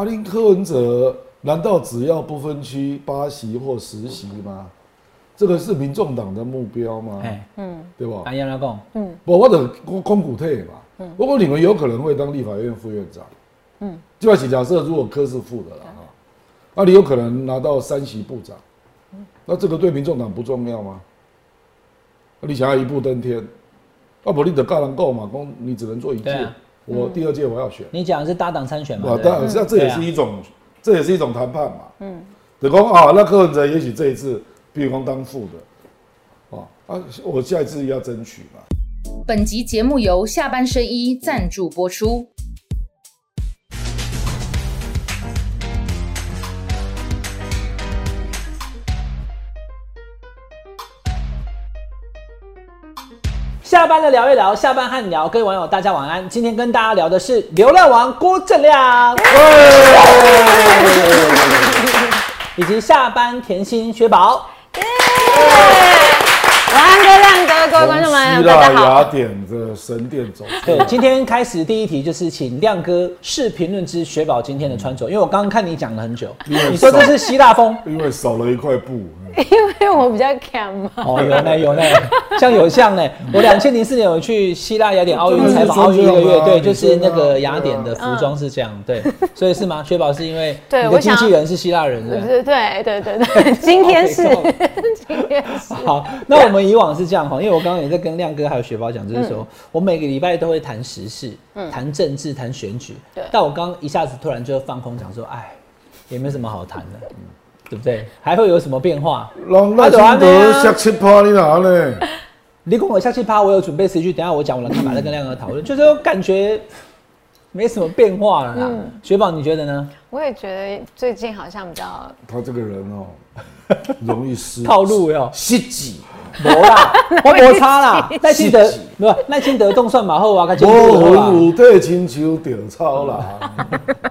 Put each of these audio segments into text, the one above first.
阿林柯文哲难道只要不分区八席或十席吗？这个是民众党的目标吗？哎，嗯对吧？安阳来讲，嗯不，我的空股退嘛。不过你们有可能会当立法院副院长。嗯，就要假设如果柯是副的啦哈，那你有可能拿到三席部长。那这个对民众党不重要吗？那你想要一步登天，啊不，你得个人够嘛，公你只能做一届啊，我第二届我要选。你讲的是搭档参选嘛？啊，当然，这这也是一种，这也是一种谈判嘛。嗯，等讲啊，那柯文哲也许这一次，比如讲当副的，啊啊，我下一次要争取嘛。本集节目由下半身衣赞助播出。班的聊一聊，下班和你聊，各位网友大家晚安。今天跟大家聊的是流量王郭正亮，以及下班甜心薛宝。晚安，哥亮哥，各位观众们，希腊大家好。雅典的神殿走出对，今天开始第一题就是请亮哥试评论之雪宝今天的穿着，因为我刚刚看你讲了很久，为你说这是希腊风。因为少了一块布。因为我比较 cam 嘛，哦，有呢有呢，像有像呢。我两千零四年有去希腊雅典奥运采访奥运一个月，对，就是那个雅典的服装是这样，对，所以是吗？雪宝是因为你的经纪人是希腊人，对不对。对对对 今天是今天是，好，那我们以往是这样哈，因为我刚刚也在跟亮哥还有雪宝讲，就是说、我每个礼拜都会谈时事，谈政治，谈选举。对但我刚刚一下子突然就放空讲说，哎，也没什么好谈的，对不对？还会有什么变化？让赖清德下七趴你哪呢？你跟我下去趴，我有准备词句，等下我讲我的看法，再跟亮哥讨论。就是说感觉没什么变化了啦。嗯雪宝你觉得呢？我也觉得最近好像比较他这个人哦，容易失套路哟，失己，没啦，我摩擦啦。赖清德不是没有，赖清德动算马后啊，跟无清德魂有对亲像掉草啦。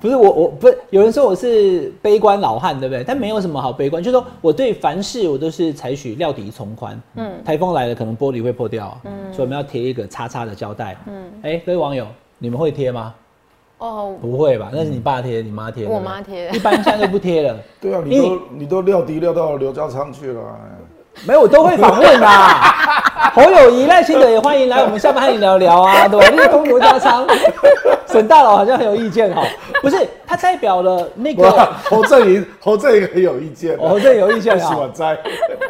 不是我，我不是有人说我是悲观老汉，对不对？但没有什么好悲观，就是说我对凡事我都是采取料敌从宽。嗯，台风来了，可能玻璃会破掉，嗯，所以我们要贴一个叉叉的胶带。嗯，哎，各位网友，你们会贴吗？哦，不会吧？那是你爸贴，你妈贴，我妈贴一般现在都不贴了。对啊，你都你都料低料到刘家昌去了。哎没有，我都会访问啦。侯友谊、赖清德也欢迎来我们下班和你聊聊啊，对吧？那个东刘家昌，沈大佬好像很有意见哈。不是，他代表了那不，个，侯振营侯振营很有意见啊，哦，这有意见啊喜哈。欢摘。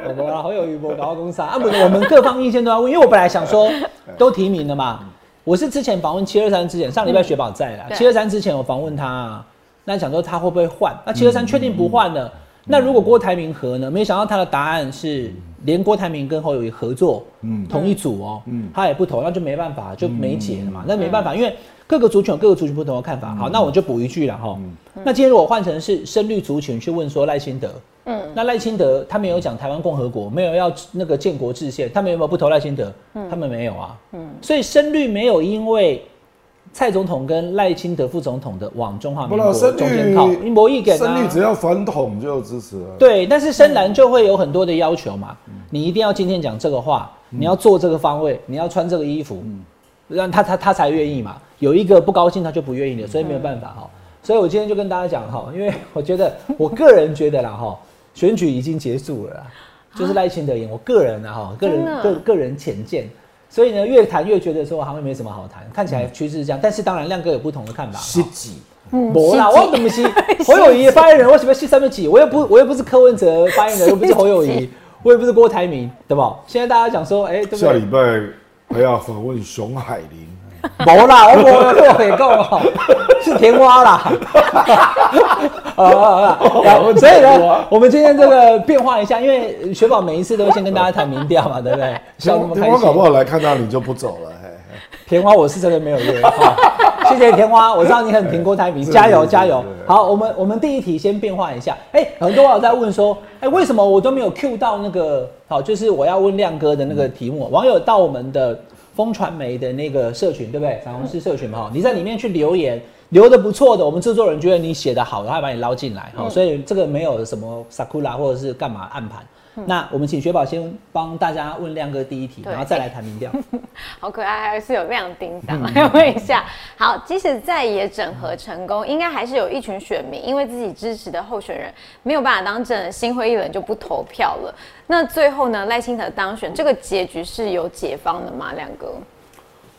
我们侯友谊我搞公司啊，不是，我们各方意见都要问，因为我本来想说都提名了嘛。我是之前访问七二三之前，上礼拜雪宝在啦，七二三之前我访问他、啊，那想说他会不会换？那七二三确定不换了，那如果郭台铭和呢？没想到他的答案是连郭台铭跟侯友谊合作，嗯。同一组哦，嗯。他也不投，那就没办法，就没解了嘛。那没办法，因为各个族群有各个族群不同的看法。好，那我就补一句了哈。那今天如果换成是深绿族群去问说赖清德，嗯，那赖清德他没有讲台湾共和国，没有要那个建国制宪，他们有没有不投赖清德？他们没有啊。嗯，所以深绿没有因为蔡总统跟赖清德副总统的往中华民国中间靠，绿一模一点深绿只啊。要反统就支持了。对，但是深蓝就会有很多的要求嘛，你一定要今天讲这个话，你要做这个方位，你要穿这个衣服，让他他他才愿意嘛。有一个不高兴，他就不愿意了，所以没有办法哈。所以我今天就跟大家讲哈，因为我觉得我个人觉得啦哈，选举已经结束了啦，就是赖清德赢。我个人啊哈，个人个个人浅见，所以呢越谈越觉得说好像没什么好谈，看起来趋势是这样，但是当然亮哥有不同的看法。哈失己，没啦，我怎么是 侯友谊的发言人？为什么是三分几？我又不，我又不是柯文哲发言人，又不是侯友谊，我也不是郭台铭，对吧？现在大家讲说，哎、对不下礼？拜还要访问熊海林。没啦，我没有给够了，是甜瓜啦。好了好好，所以呢，我们今天这个变化一下，因为雪宝每一次都先跟大家谈民调嘛，对不对？笑那么开天天花搞不。好来看到你就不走了。甜瓜，我是真的没有约。好 谢谢甜瓜，我知道你很挺郭台铭，是加油加油！好，我们我们第一题先变化一下。哎、很多网友在问说，哎、为什么我都没有 Q 到那个好，就是我要问亮哥的那个题目？网友到我们的风传媒的那个社群，对不对？彩虹市社群嘛，哈，你在里面去留言，留的不错的，我们制作人觉得你写的好，他会把你捞进来，哈、所以这个没有什么 sakura 或者是干嘛暗盘。那我们请雪宝先帮大家问亮哥第一题，然后再来谈民调。好可爱，还是有亮叮当。来 问一下，好，即使再也整合成功，应该还是有一群选民因为自己支持的候选人没有办法当正，心灰意冷就不投票了。那最后呢，赖清德当选，这个结局是有解放的吗？亮哥，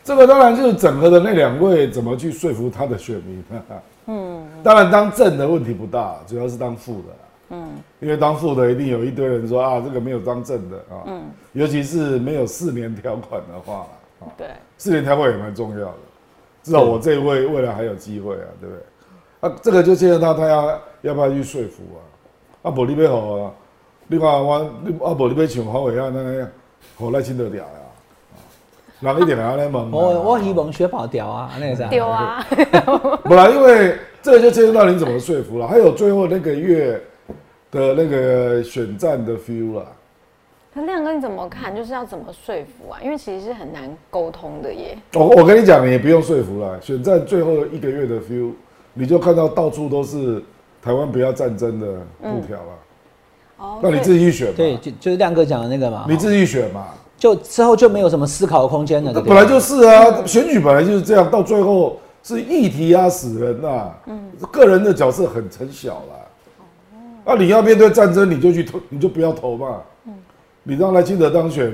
这个当然就是整合的那两位怎么去说服他的选民。嗯，当然当正的问题不大，主要是当副的。嗯，因为当副的一定有一堆人说啊，这个没有当正的啊。嗯，尤其是没有四年条款的话啊，对，四年条款也蛮重要的。至少我这一位未来还有机会啊，对不对？啊，这个就现在他他要要不要去说服啊？啊，不你要好啊，你看我你啊不你要像黄伟啊那样，好赖清德屌呀。人一点啊来问啊。我我希望雪宝屌啊，那个啥。丢啊，本来，因为这个就牵涉到你怎么说服了，还有最后那个月的那个选战的 feel 啦。那亮哥你怎么看？就是要怎么说服啊？因为其实是很难沟通的耶。我我跟你讲，你也不用说服了，选战最后一个月的 feel，你就看到到处都是台湾不要战争的布条了。哦那你自己去选嘛，对，就就是亮哥讲的那个嘛，你自己选嘛。就之后就没有什么思考的空间了。那本来就是啊，选举本来就是这样，到最后是议题压死人呐、嗯，个人的角色很很小啦。啊，你要面对战争，你就去投，你就不要投嘛。你让赖清德当选，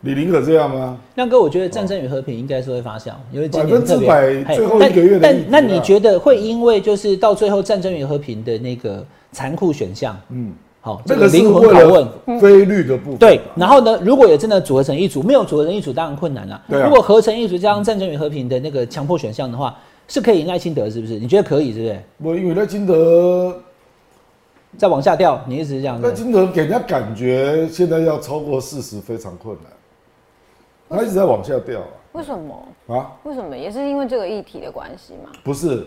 你宁可这样吗？亮哥，我觉得战争与和平应该是会发酵，因为今百分之年特别嘿百最后一个月的议题但那你啊觉得会因为就是到最后战争与和平的那个残酷选项，嗯，好，这个是灵魂拷问，非律的部分。对，然后呢，如果也真的组合成一组，没有组合成一组当然困难了。对啊如果合成一组加上战争与和平的那个强迫选项的话，是可以赢赖清德，是不是？你觉得可以，是不是？我因为赖清德，再往下掉，你一直是这样子。赖清德给人家感觉现在要超过四十非常困难，他一直在往下掉啊。为什么？啊？啊，为什么？也是因为这个议题的关系吗？不是，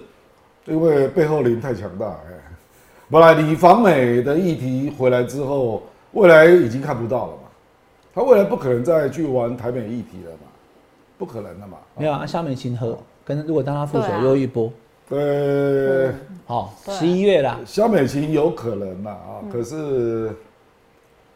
因为背后林太强大，哎，本来李访美的议题回来之后，未来已经看不到了嘛，他未来不可能再去玩台美议题了嘛，不可能的嘛，没有啊，夏美琴和跟如果当他副手又一波，呃，好，对十一月啦，萧美琴有可能啦啊，可是，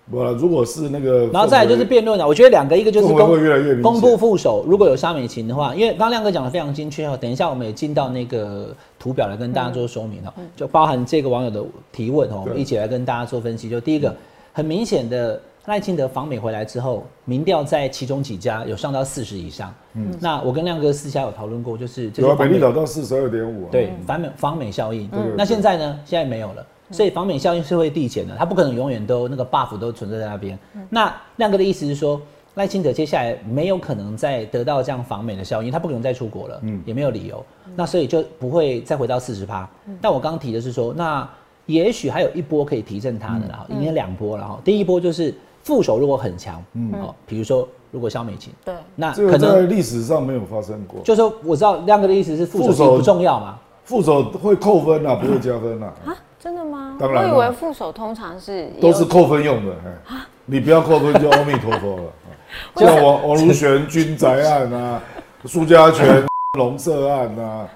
不，如果是那个，然后再来就是辩论了。我觉得两个，一个就是氛围会越来越公布副手，如果有沙美琴的话，因为刚刚亮哥讲的非常精确哦。等一下我们也进到那个图表来跟大家做说明哦，就包含这个网友的提问哦，我们一起来跟大家做分析。就第一个，很明显的赖清德访美回来之后，民调在其中几家有上到四十以上。嗯，那我跟亮哥私下有讨论过，就是这有啊，美个访美丽岛到四十二点五，啊对，访美访美效应。对那现在呢？现在没有了，所以访美效应是会递减的，它不可能永远都那个 buff 都存在在那边。那亮哥的意思是说，赖清德接下来没有可能再得到这样访美的效应，他不可能再出国了，嗯也没有理由。那所以就不会再回到四十趴。但我刚刚提的是说，那也许还有一波可以提振他的啦，应该两波了哈。第一波就是副手如果很强，嗯，哦，比如说如果肖美琴，对，那这个在可能历史上没有发生过。就是我知道亮哥的意思是副手不重要嘛。副手会扣分啊，不会加分啊，啊，真的吗？当然我以为副手通常是都是扣分用的。哎你不要扣分就阿弥陀佛了。啊像王王如玄军宅案啊，苏家全龙社案啊，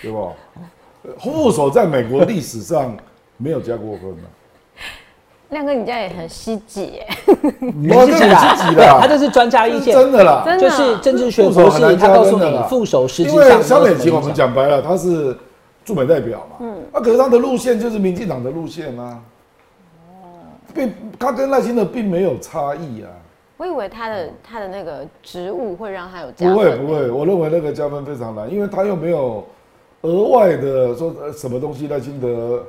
对吧？副手在美国历史上没有加过分的。亮哥，你这样也很希冀耶，你哇自己啦，这你自己的他这是专家意见，真的啦，真的就是政治学博士，他告诉你副手实际因上萧美琴，我们讲白了，他是驻美代表嘛，嗯，啊，可是他的路线就是民进党的路线啊，并他跟赖清德并没有差异啊，我以为他的他的那个职务会让他有加不，会不会，我认为那个加分非常难，因为他又没有额外的说呃什么东西赖清德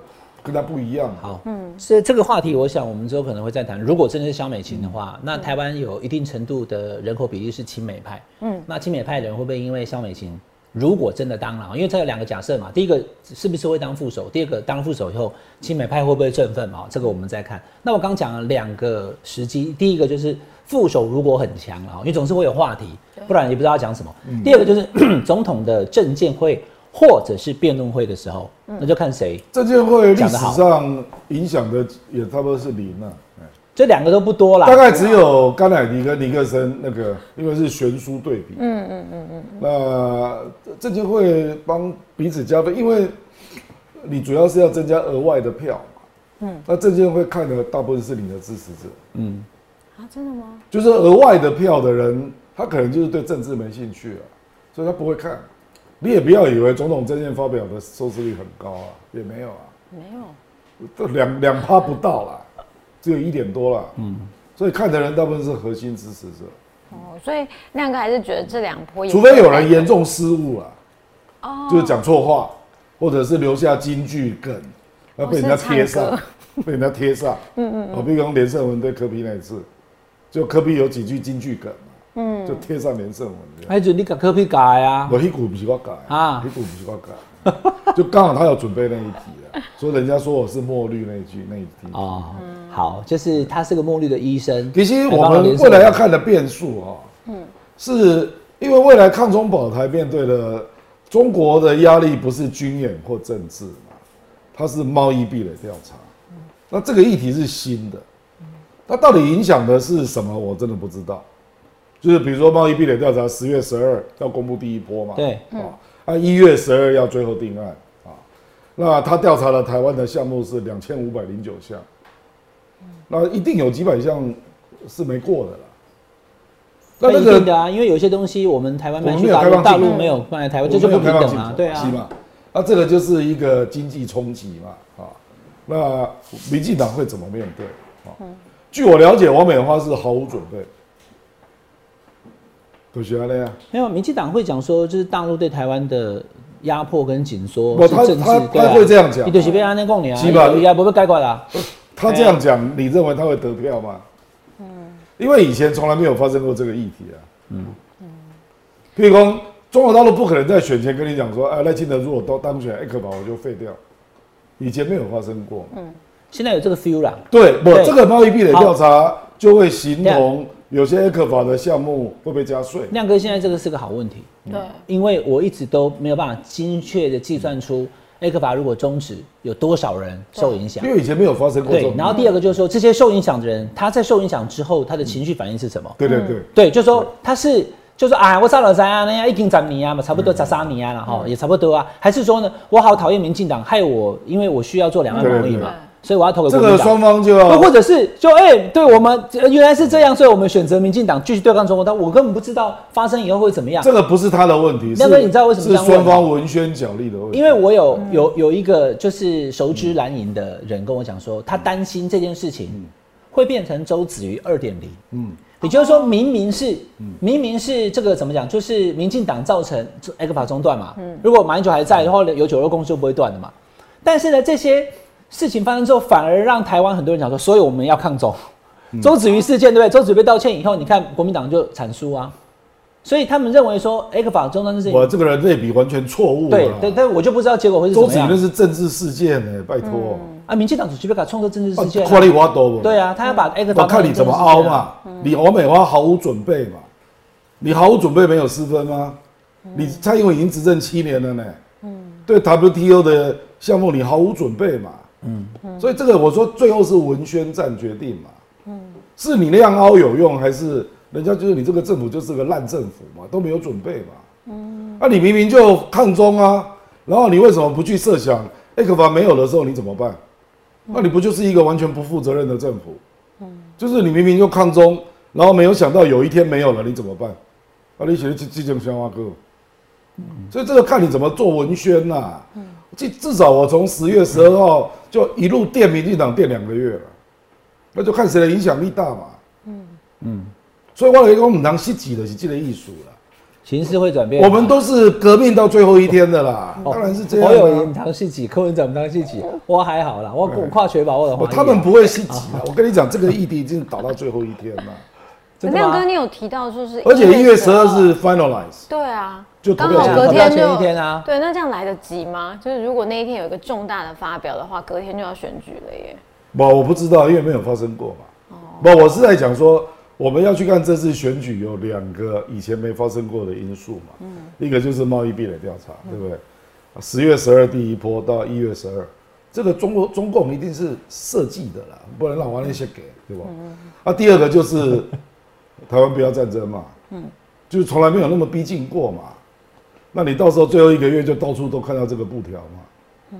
跟他不一样，好，嗯，所以这个话题，我想我们之后可能会再谈。如果真的是萧美琴的话，那台湾有一定程度的人口比例是亲美派，嗯，那亲美派的人会不会因为萧美琴如果真的当了，因为这有两个假设嘛，第一个是不是会当副手，第二个当副手以后亲美派会不会振奋嘛？这个我们再看。那我刚讲了两个时机，第一个就是副手如果很强啊，因为总是会有话题，不然也不知道要讲什么。第二个就是 总统的政见会或者是辩论会的时候，那就看谁。证监会历史上影响的也差不多是零啊，哎这两个都不多啦，大概只有甘乃迪跟尼克森那个，因为是悬殊对比。嗯嗯嗯嗯。那证监会帮彼此加分，因为你主要是要增加额外的票嘛。嗯，那证监会看的大部分是你的支持者，嗯，啊，真的吗？就是额外的票的人，他可能就是对政治没兴趣啊，所以他不会看。你也不要以为总统证件发表的收视率很高啊，也没有啊，没有。这两两趴不到啦，只有一点多啦。嗯，所以看的人大部分是核心支持者，哦，所以亮哥还是觉得这两波，除非有人严重失误了，哦，就是讲错话，或者是留下金句梗，要被人家贴上，被人家贴上。嗯嗯。哦，比如讲连胜文对科比那一次，就科比有几句金句梗嘛，嗯，就贴上连胜文这样。还准你给科比改啊？我一股不是我改啊啊，一股不是我改，就刚好他有准备那一题啊，所以人家说我是墨绿那一句那一题。哦，好，就是他是个墨绿的医生。其实我们未来要看的变数啊，嗯，是因为未来抗中保台面对的中国的压力不是军演或政治嘛，它是贸易壁垒调查，那这个议题是新的，它到底影响的是什么，我真的不知道。就是比如说贸易壁垒调查，十月十二要公布第一波嘛，对，啊，啊一月十二要最后定案啊，那他调查了台湾的项目是两千五百零九项，那一定有几百项是没过的啦。那那那个一定的啊，因为有些东西我们台湾没有去大陆，开放大陆没有卖来台湾，这就不平等啊。对啊是，嘛？那这个就是一个经济冲击嘛，啊，那民进党会怎么面对？啊，据我了解，王美花是毫无准备，可惜了呀。没有，民进党会讲说，就是大陆对台湾的压迫跟紧缩不他是政治他，对啊他会这样讲你就是被安内共你啊，是吧也不会改过啦。他这样讲，你认为他会得票吗？嗯，因为以前从来没有发生过这个议题啊。嗯嗯，譬如说，中国大陆不可能在选前跟你讲说，哎，赖清德如果都当选，艾克宝我就废掉。以前没有发生过。嗯，现在有这个 feel 啦。对，我，这个贸易壁垒调查就会形容有些艾克法的项目会被加税。亮哥，现在这个是个好问题，对，因为我一直都没有办法精确的计算出 A 克法如果终止，有多少人受影响因。为以前没有发生过，。对然后第二个就是说，这些受影响的人，他在受影响之后，他的情绪反应是什么？对对对，对，就是说他是，就说啊，我杀了谁啊？那样一斤斩你啊嘛，差不多砸杀你啊，然后也差不多啊。还是说呢，我好讨厌民进党，害我，因为我需要做两岸贸易对对嘛，所以我要投给这国民党。个双方就又要或者是就哎、对我们呃原来是这样，所以我们选择民进党继续对抗中国，但我根本不知道发生以后会怎么样。这个不是他的问题，是亮哥你知道为什么这是双方文宣角力的问题？因为我有有有一个就是熟知蓝营的人跟我讲说，他担心这件事情会变成周子瑜二点零。嗯，也就是说，明明是明明是这个怎么讲，就是民进党造成 X 法中断嘛。嗯如果马英九还在的话，有九二共识就不会断的嘛。但是呢，这些事情发生之后，反而让台湾很多人讲说，所以我们要抗中。周子瑜事件对不对？周子瑜被道歉以后，你看国民党就惨输啊。所以他们认为说 X 法中断这事情，我这个人类比完全错误啊。对对，但我就不知道结果会是什么样周子瑜那。是政治事件呢，拜托。啊，民进党主席被搞冲着政治事件、啊看你我多不？对啊，他要把我法看你怎么凹嘛。你欧美花毫无准备嘛，你毫无准备没有失分吗？你蔡英文已经执政七年了呢。对 WTO 的项目你毫无准备嘛。嗯。所以这个我说最后是文宣战决定嘛。嗯是你那样凹有用，还是人家就是你这个政府就是个烂政府嘛，都没有准备嘛。嗯。那、你明明就抗中啊，然后你为什么不去设想 X 法没有的时候你怎么办？那你不就是一个完全不负责任的政府？嗯就是你明明就抗中，然后没有想到有一天没有了，你怎么办？啊，你写的这这种笑话歌，所以这个看你怎么做文宣呐、至至少我从十月十二号就一路电民进党电两个月了，那就看谁的影响力大嘛。嗯嗯，所以我来讲，我们当戏挤的是这个艺术了。形势会转变。我们都是革命到最后一天的啦，哦当然是这样、我有啊赢。唐戏几，柯文哲当戏几，我还好啦，我我跨学吧，我的话，哦他们不会戏挤啊！我跟你讲，这个议题已经打到最后一天了，真的吗亮哥，你有提到就是，而且一月十二是 finalize，对啊，就投刚好票隔天就前一天啊对，那这样来得及吗？就是如果那一天有一个重大的发表的话，隔天就要选举了耶。不，我不知道，因为没有发生过嘛。哦不，我是在讲说，我们要去看这次选举有两个以前没发生过的因素嘛。嗯一个就是贸易壁垒调查，对不对？十月十二第一波到一月十二，这个中国中共一定是设计的啦，不能让王那些给，对吧？啊，第二个就是 台湾不要战争嘛，嗯，就是从来没有那么逼近过嘛。那你到时候最后一个月就到处都看到这个布条嘛，嗯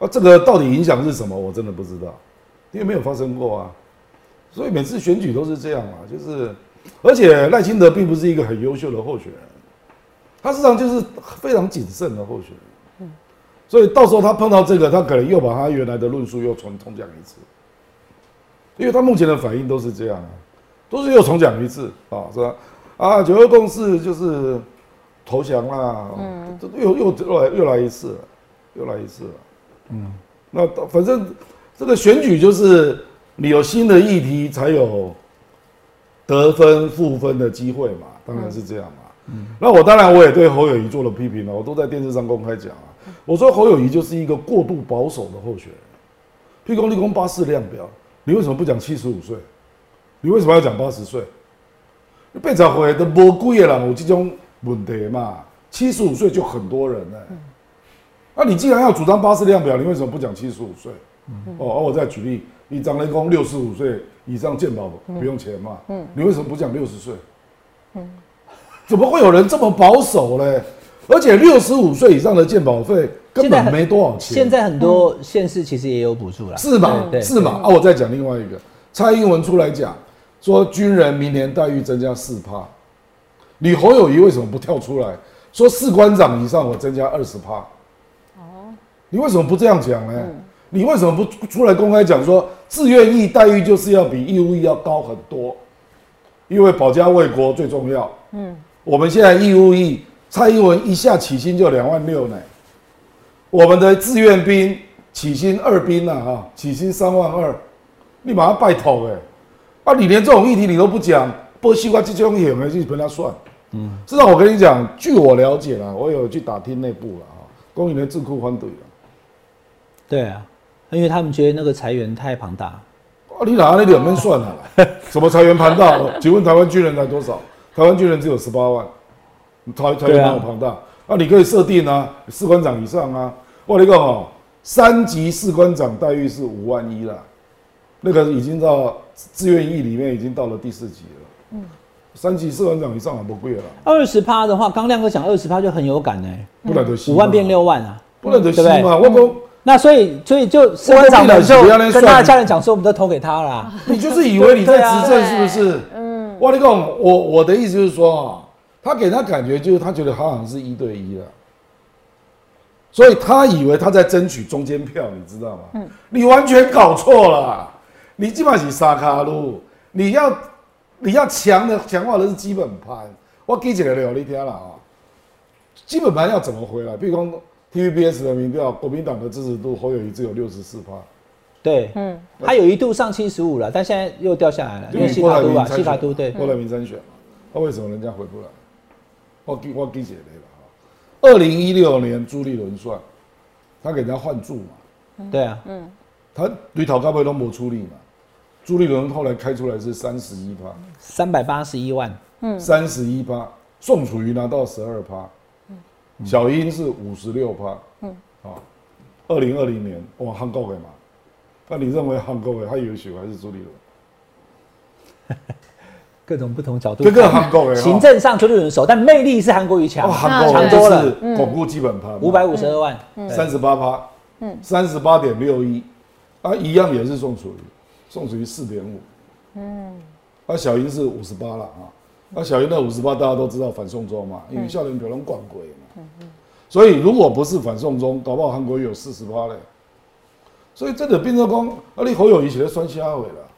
啊，这个到底影响是什么？我真的不知道，因为没有发生过啊。所以每次选举都是这样啊，就是，而且赖清德并不是一个很优秀的候选人，他实际上就是非常谨慎的候选人。嗯所以到时候他碰到这个，他可能又把他原来的论述又重重讲一次，因为他目前的反应都是这样啊，都是又重讲一次啊，是吧？啊，九二共识就是投降啦，嗯，又又又来又来一次，又来一次了，嗯，那反正这个选举就是你有新的议题才有得分负分的机会嘛，当然是这样嘛。嗯，那我当然我也对侯友谊做了批评了，我都在电视上公开讲啊，我说侯友谊就是一个过度保守的候选人。譬如说立功八四量表，你为什么不讲七十五岁？你为什么要讲八十岁？被找回的无几个人有这种问题嘛？七十五岁就很多人呢、那、你既然要主张八四量表，你为什么不讲七十五岁？哦，而我再举例，你张雷公六十五岁以上健保不用钱嘛？你为什么不讲六十岁？怎么会有人这么保守嘞？而且六十五岁以上的健保费根本没多少钱。现在很多县市其实也有补助了。是嘛？对对是嘛？啊，我再讲另外一个，蔡英文出来讲说军人明年待遇增加四趴，你侯友谊为什么不跳出来说士官长以上我增加二十趴？哦，你为什么不这样讲呢？你为什么不出来公开讲说自愿役待遇就是要比义务役要高很多？因为保家卫国最重要。嗯，我们现在义务役，蔡英文一下起薪就两万六呢。我们的志愿兵起薪二兵呐啊，起薪三万二，你马上拜托哎，啊，你连这种议题你都不讲，剥西瓜这种演的去跟他算，嗯，至少我跟你讲，据我了解啦，我有去打听内部了啊，公营的智库反对了，对啊，因为他们觉得那个裁员太庞大。啊，你哪那两边算了啦，什么裁员庞大？请问台湾军人才多少？台湾军人只有十八万，裁裁员对啊哪有庞大？啊，你可以设定啊，士官长以上啊。我跟你讲哦，三级士官长待遇是五万一了，那个已经到志愿役里面已经到了第四级了。嗯，三级士官长以上很不贵了，二十趴的话，刚亮哥讲二十趴就很有感呢、不然就死五万变，六万啊。不然就死对不对嘛。我讲那所以，所以就士官长的就我跟他的家人讲说，我们都投给他啦。你就是以为你在执政是不是？啊嗯，我跟你讲，我我的意思就是说啊，他给他感觉就是他觉得他好像是一对一了，所以他以为他在争取中间票，你知道吗？嗯，你完全搞错了，你基本上是沙卡路，你要你要强的强化的是基本盘。我给几个聊你听了啊，基本盘要怎么回来？比如说 TVBS 的民调，国民党的支持度侯友谊只有六十四趴。对，嗯，他有一度上七十五了，但现在又掉下来了，因为西法都啊，西法都对，郭台铭参选嘛，那为什么人家回不来？我记我记起来了啊。二零一六年朱立伦算，他给人家换柱嘛，对啊，嗯他对头高位都没出力嘛。朱立伦后来开出来是三十一趴，三百八十一万，嗯。三十一趴，宋楚瑜拿到十二趴，小英是五十六趴，嗯，啊，二零二零年哇，韩国的嘛，那你认为韩国的他优秀还是朱立伦？各种不同角度这个看。韩国的行政上朱立伦熟，但魅力是韩国瑜强。哦，，韩国强多了。就是巩固基本盘，五百五十二万，三十八趴，嗯，三十八点六一，啊，一样也是宋楚瑜，宋楚瑜四点五，嗯，啊，小英是五十八了啊，那小英的五十八大家都知道反送中嘛，因为校园表龙管鬼嘛，所以如果不是反送中，搞不好韩国瑜有四十八嘞，所以这个变成讲，啊，你侯友谊写的酸虾尾了，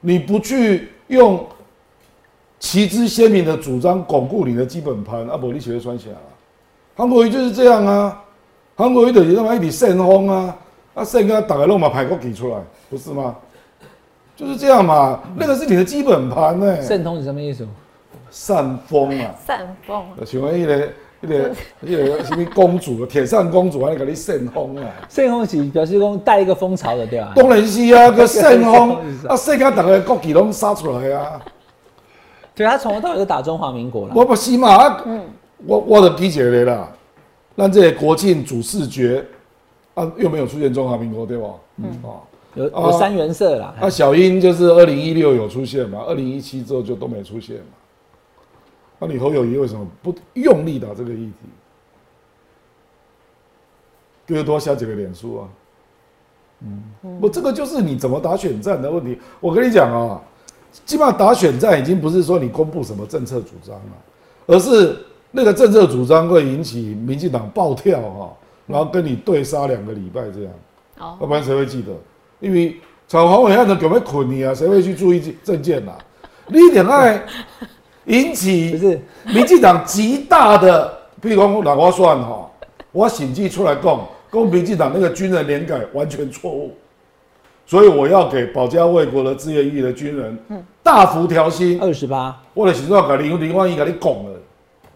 你不去用旗帜鲜明的主张巩固你的基本盘，啊，不，你写的酸虾了。韩国瑜就是这样啊，韩国瑜就是他妈一笔旋风啊，啊，旋跟他打个肉马排国给出来，不是吗？就是这样嘛，那个是你的基本盘呢、圣通是什么意思？扇风啊，散风，请问一个一个一个什么公主，铁扇公主还给你扇风啊？扇风是表示讲带一个风潮的，对吧？当然是啊，个扇风啊，世界大家国旗拢杀出来啊！对他从头到尾都打中华民国了。我不是嘛，啊，我我的理解了啦，让这些国庆主视觉啊，又没有出现中华民国对吧？嗯啊。有有三原色啦，那小英就是二零一六有出现嘛，二零一七之后就都没出现嘛。那你侯友谊为什么不用力打这个议题？就是多下几个脸书啊。嗯，不，这个就是你怎么打选战的问题。我跟你讲啊，基本上打选战已经不是说你公布什么政策主张了，而是那个政策主张会引起民进党暴跳哈，然后跟你对杀两个礼拜这样，哦要不然谁会记得？因为炒黄伟汉的有没有捆你啊？谁会去注意政见呐、你一点爱引起民进党极大的，譬如讲，让我算哈，我审计出来讲，讲民进党那个军人连改完全错误，所以我要给保家卫国的志愿役的军人大幅调薪。二十八，我的形状给零零万一给你拱了。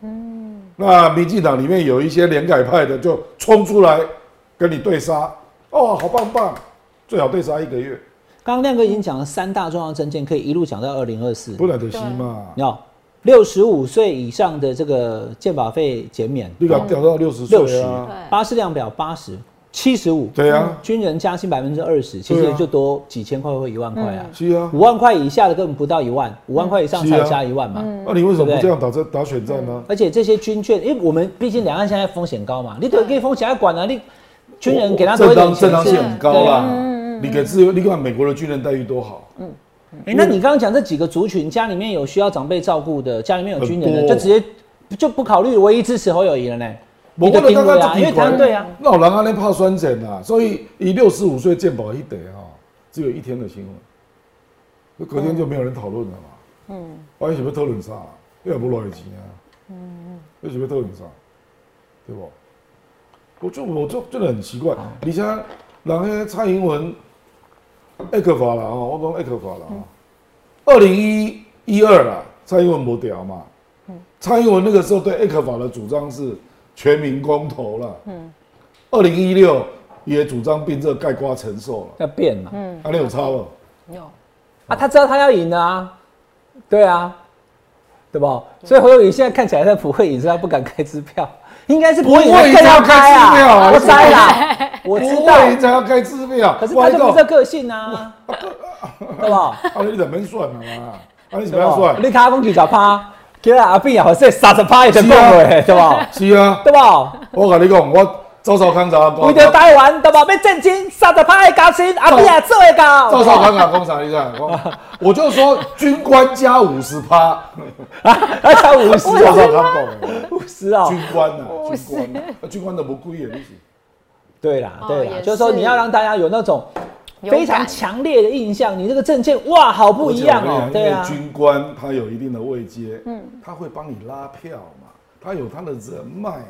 嗯，那民进党里面有一些连改派的就冲出来跟你对杀，哦，好棒棒，最好对杀一个月，刚刚亮哥已经讲了三大重要证件，可以一路讲到二零二四。不然就行嘛。要六十五岁以上的这个健保费减免，你给他调到六十六十。岁啊，对，巴士量表八十，七十五，对啊，军人加薪百分之二十，其实就多几千块或一万块啊。是啊。五万块以下的根本不到一万，五万块以上才加一万嘛。那你为什么对不这样打这打选战呢？而且这些军券，因为我们毕竟两岸现在风险高嘛，你得给风险要管啊，你军人给他多正一点钱正当性很高对啊啦。你给自由，你看美国的军人待遇多好，嗯哎、那你刚刚讲这几个族群，家里面有需要长辈照顾的，家里面有军人的，就直接就不考虑唯一支持侯友谊了呢？我你的定位啊，刚因为台湾队啊，，那有人安尼怕酸碱啊，所以以六十五岁健保一得啊，只有一天的新闻，隔天就没有人讨论了嘛。嗯，我为什么讨论啥？因为不来钱啊。嗯嗯，为什么讨论啥？对不？我就我就真的很奇怪，你像人迄蔡英文艾克法啦哦，我讲艾克法啦哦，二零一一二啦，蔡英文不屌嘛。蔡英文那个时候对艾克法的主张是全民公投了。嗯，二零一六也主张并这盖瓜承受了。要变嘛。嗯，啊，你有差不？有，啊，他知道他要赢的啊，对啊，对吧？所以侯友宜现在看起来在不会赢，所以他不敢开支票，应该是不会赢不会赢更要开啊，啊我猜啦，我知道，不会才要开支票。可是他就不是这个性啊，对吧？啊，你怎么算了嘛？啊，你怎？么样算？你卡讲几十趴，其他阿扁也好说三十趴也成功了，对吧？是啊，对吧？我跟你讲，我赵少康咋为着讲？台湾，对吧？要震惊三十趴的加薪，阿扁也做会到。赵少康讲讲啥？你看，讲 我就说军官加五十趴，啊，加五十 周少哦，康讲的。五十哦。军官呐，军官军官都不贵的，你是对啦，哦对啦，就是说你要让大家有那种非常感强烈的印象，你这个证件哇，好不一样哦对啊。军官他有一定的位阶，嗯，他会帮你拉票嘛，他有他的人脉嘛。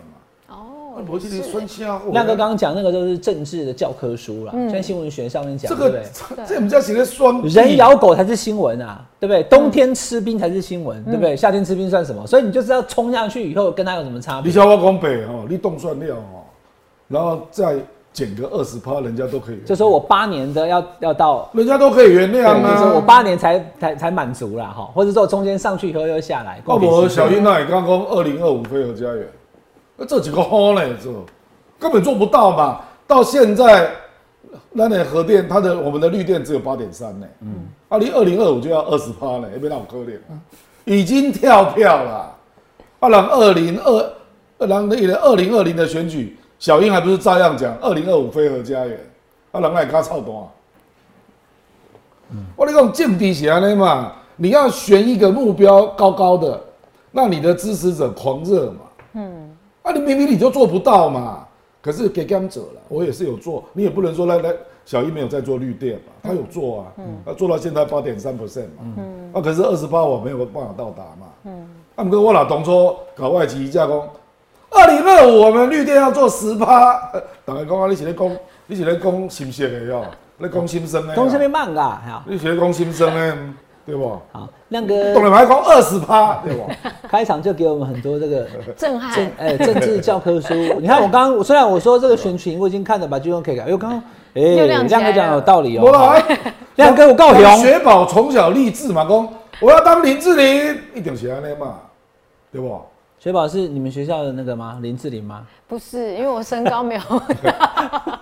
哦那，我记得孙家伙，亮哥刚刚讲那个都是政治的教科书啦，现在新闻学上面讲，这个对不对？这我们叫写的酸人咬狗才是新闻啊，对不对？冬天吃冰才是新闻，对不对？夏天吃冰算什么？所以你就知道冲下去以后跟他有什么差别。你像我讲北哦，你冻算料哦，然后再减个二十趴，人家都可以，就说我八年的要要到，人家都可以原对，谅就是我啊。八年才才才满足啦哈，或者说中间上去以后又下来。哦，我小英那也刚刚二零二五飞鹅家园，那这几个好嘞，这根本做不到嘛。到现在，那那核电它的我们的绿电只有八点三呢，嗯，啊，你二零二五就要二十趴呢，也没那么可怜啊，已经跳票了。啊，然二零二，然那个二零二零的选举，小英还不是照样讲二零二五飞核家园，啊，人爱卡操蛋。我跟你讲，政治是安尼嘛，你要选一个目标高高的，让你的支持者狂热嘛。嗯，啊，你明明你就做不到嘛，可是给甘者了，我也是有做，你也不能说来来，小一没有在做绿电嘛，他有做啊，嗯，他做到现在八点三 percent 嘛，嗯，啊，可是二十八我没有办法到达嘛，嗯，啊，不过我老同说搞外籍加工，二零二五我们绿电要做十趴，大家讲啊，你是咧讲，你是咧讲心声的哟，咧讲心声的，公这边慢噶，你是咧讲心声的，对不？好，亮哥懂了还讲二十趴，对不？开场就给我们很多这个 震撼政，哎政治教科书。你看我刚刚虽然我说这个选群我已经看了把军中可以改，因为刚刚哎又亮哥讲得有道理我哦。啦，亮哥我告雄，雪宝从小立志嘛，讲我要当林志玲，一定是安尼嘛，对不？雪宝是你们学校的那个吗？林志玲吗？不是因为我身高没有，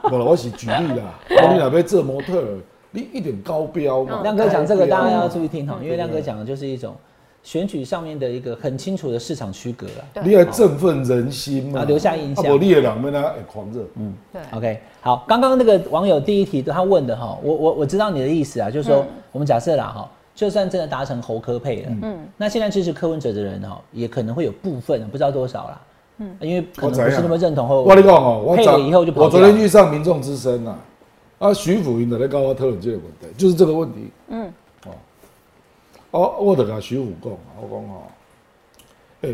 不啦，我是举例啦，我你若要做模特儿，你一点高标嘛。亮哥讲这个大家要注意听哈，因为亮哥讲的就是一种选举上面的一个很清楚的市场区隔啊。对。你要振奋人心嘛，啊留下印象。啊，不你的人们呢会狂热，嗯，对，OK，好，刚刚那个网友第一题他问的哈，我我我知道你的意思啊，就是说、嗯。我们假设啦哈，就算真的达成侯科配了，嗯，那现在支持柯文哲的人哈，也可能会有部分不知道多少啦，嗯，因为可能不是那么认同后，我跟你讲哦，我配了以后就跑我昨天去上民众之声啊，啊，徐福云的在跟我讨论这个问题，就是这个问题。嗯，哦，哦，我得跟徐福讲啊，我讲哦，哎、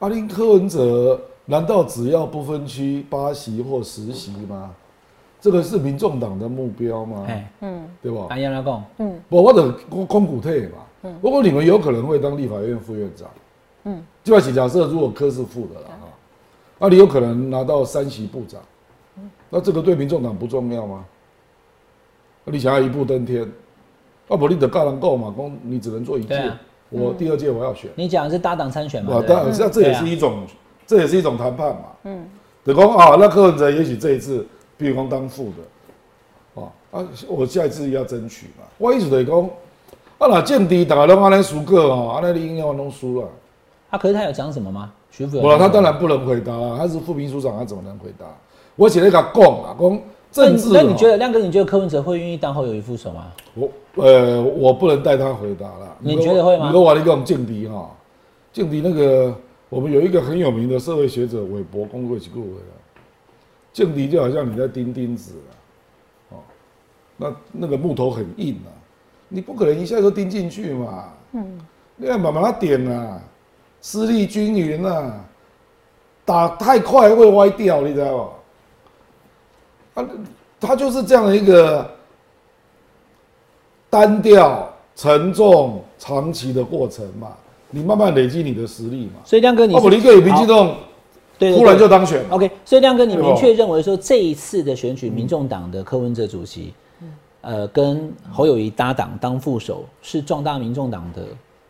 阿林柯文哲难道只要不分区八席或十席吗？这个是民众党的目标吗？哎，嗯对吧？安阳来讲，嗯不，我的公股退嘛。嗯不过你们有可能会当立法院副院长。嗯，就要起假设，如果科是副的了哈，那你有可能拿到三席部长。那这个对民众党不重要吗？你想要一步登天，啊不，你得干人够嘛，公你只能做一届啊，我第二届我要选。你讲的是搭档参选嘛？哇，对不对当然这这也是一种，这也是一种谈判嘛。嗯，等讲啊，那柯文哲也许这一次，比如讲当副的，哦啊，我下一次要争取嘛。我意思就是讲，啊那见敌大家拢安尼输过哦，安尼你硬要弄输了。啊，可是他有讲什么吗？徐副有不然他当然不能回答啊，他是副秘书长，他怎么能回答？我写了一个讲啊，讲政治、哦。那你觉得亮哥，你觉得柯文哲会愿意当侯友谊副手吗？我呃，我不能代他回答了。你觉得会吗你跟我你讲劲敌哈，劲敌那个我们有一个很有名的社会学者韦伯公会去过的，劲敌就好像你在钉钉子啊，哦，那那个木头很硬啊，你不可能一下就钉进去嘛，嗯，你要慢慢点啊，施力均匀啊，打太快会歪掉，你知道吧？啊，他就是这样的一个单调、沉重、长期的过程嘛，你慢慢累积你的实力嘛。所以亮哥你是，哦，我理解民进党对对突然就当选，OK，所以亮哥，你明确认为说这一次的选举，民众党的柯文哲主席，呃，跟侯友谊搭档当副手，是壮大民众党的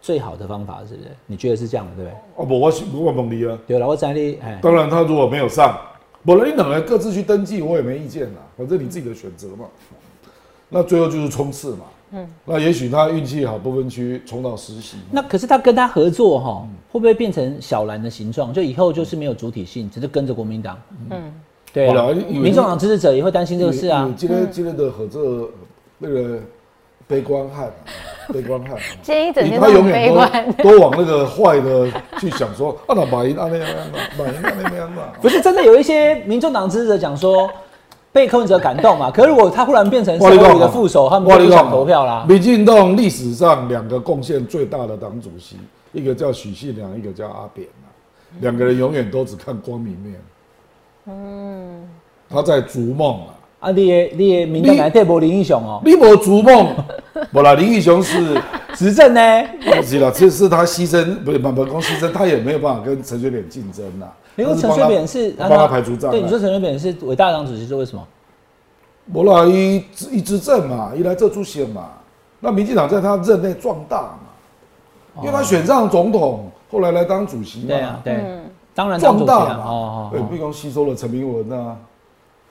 最好的方法，是不是？你觉得是这样的，对不对？哦不，我是我问你啊。对了，我在你哎，当然，他如果没有上，我了你两个各自去登记，我也没意见啦，反正你自己的选择嘛。那最后就是冲刺嘛。嗯，那也许他运气好，不分区冲到实习。那可是他跟他合作哈，会不会变成小蓝的形状？就以后就是没有主体性，只是跟着国民党。嗯，对民众党支持者也会担心这个事啊你。今天今天的合作那个悲观汉啊，悲观汉啊。今天一整天他都很悲永远观。都 都往那个坏的去想说，啊那马云啊那样那样，马云啊那样嘛。不是真的有一些民众党支持者讲说被柯文哲感动嘛？可是如果他忽然变成社我跟你的副手，他们就不想投票啦。民进党历史上两个贡献最大的党主席，一个叫许信良，一个叫阿扁啊。两个人永远都只看光明面。嗯，他在逐梦啊。啊，你的你的民调来对无林英雄哦，你无逐梦，不啦，林义雄是 执政呢？不是啦，这是他牺牲，不是不不光牺牲，他也没有办法跟陈水扁竞争呐。你说他帮他陈水扁是帮他排除障碍。对，你说陈水扁是伟大党主席是为什么？无啦，一一执政嘛，一来这出现嘛，那民进党在他任内壮大嘛，因为他选上总统，后来来当主席嘛，对啊，对，嗯当然。壮大嘛，哦哦，对毕恭吸收了陈明文啊，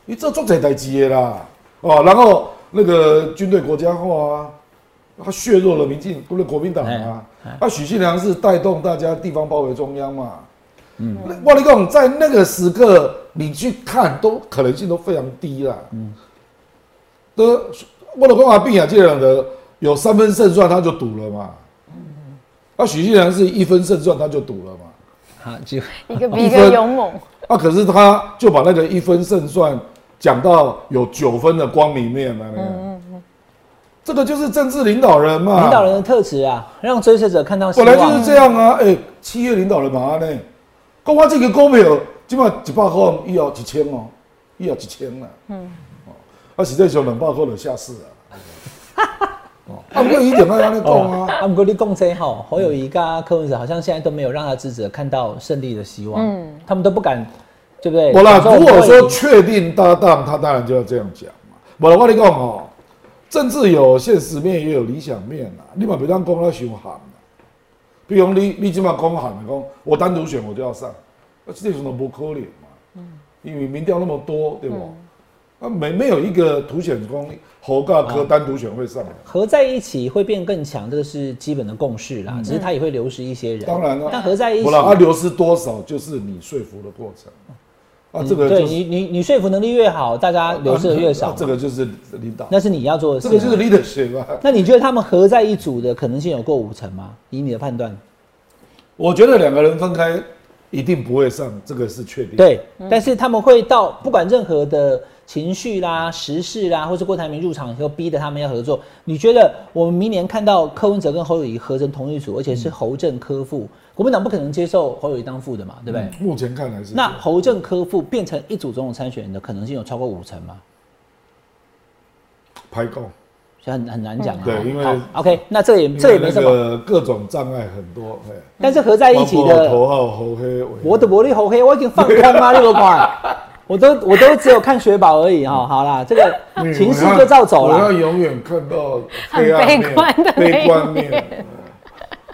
你这做这代机的啦，哦，然后那个军队国家化啊，他削弱了民进不是国民党啊。那许信良是带动大家地方包围中央嘛，嗯，我跟你讲，在那个时刻你去看，都可能性都非常低啦，嗯，都我的讲法，毕亚这样的有三分胜算他就赌了嘛，嗯那许信良是一分胜算他就赌了嘛。好，就一个比一个勇猛。啊，可是他就把那个一分胜算讲到有九分的光明面了、那个这个就是政治领导人嘛，领导人的特质啊，让追随者看到希本望。来就是这样啊。哎、企业领导人嘛呢，讲我这个股票基本上一百块，以后一千哦，以后一千了。嗯，哦，啊，实际上两百块就下市了。哦，啊，不过一点要安尼讲哦，啊。啊，不过你讲这吼，侯友谊跟柯文哲好像现在都没有让他支持者看到胜利的希望，嗯，他们都不敢，对不对？我啦，讲如果说确定搭档，他当然就要这样讲嘛。我啦，我跟你讲哦，政治有现实面，也有理想面啦。你嘛别当讲那伤寒啦。比如你你即马讲寒的讲，我单独选我就要上，那这种都不可能嘛。嗯因为民调那么多，对不？啊，没没有一个凸显功侯大科单独选会上来。合在一起会变更强，这个是基本的共识啦。只是他也会流失一些人。当然了，但合在一起不，然它流失多少就是你说服的过程。啊，这个就是对你你你说服能力越好，大家流失的越少这个就是领导，那是你要做的事。这个就是 leadership 啊。那你觉得他们合在一组的可能性有过五成吗？以你的判断？我觉得两个人分开一定不会上，这个是确定。，对，但是他们会到不管任何的情绪啦、时事啦，或是郭台铭入场以后逼得他们要合作，你觉得我们明年看到柯文哲跟侯友谊合成同一组，而且是侯正科副，国民党不可能接受侯友谊当副的嘛，对不对？目前看来是那侯正科副变成一组总统参选人的可能性有超过五成吗？排够。所以很很难讲啊。对因为 OK，那这也这也没什么，各种障碍很多，嘿但是合在一起的，头号侯黑，我的魔力猴黑，我已经放空啊，你不管，我都我都只有看雪宝而已哈。好啦，这个情势就照走了我要。永远看到很黑暗面悲观的悲观面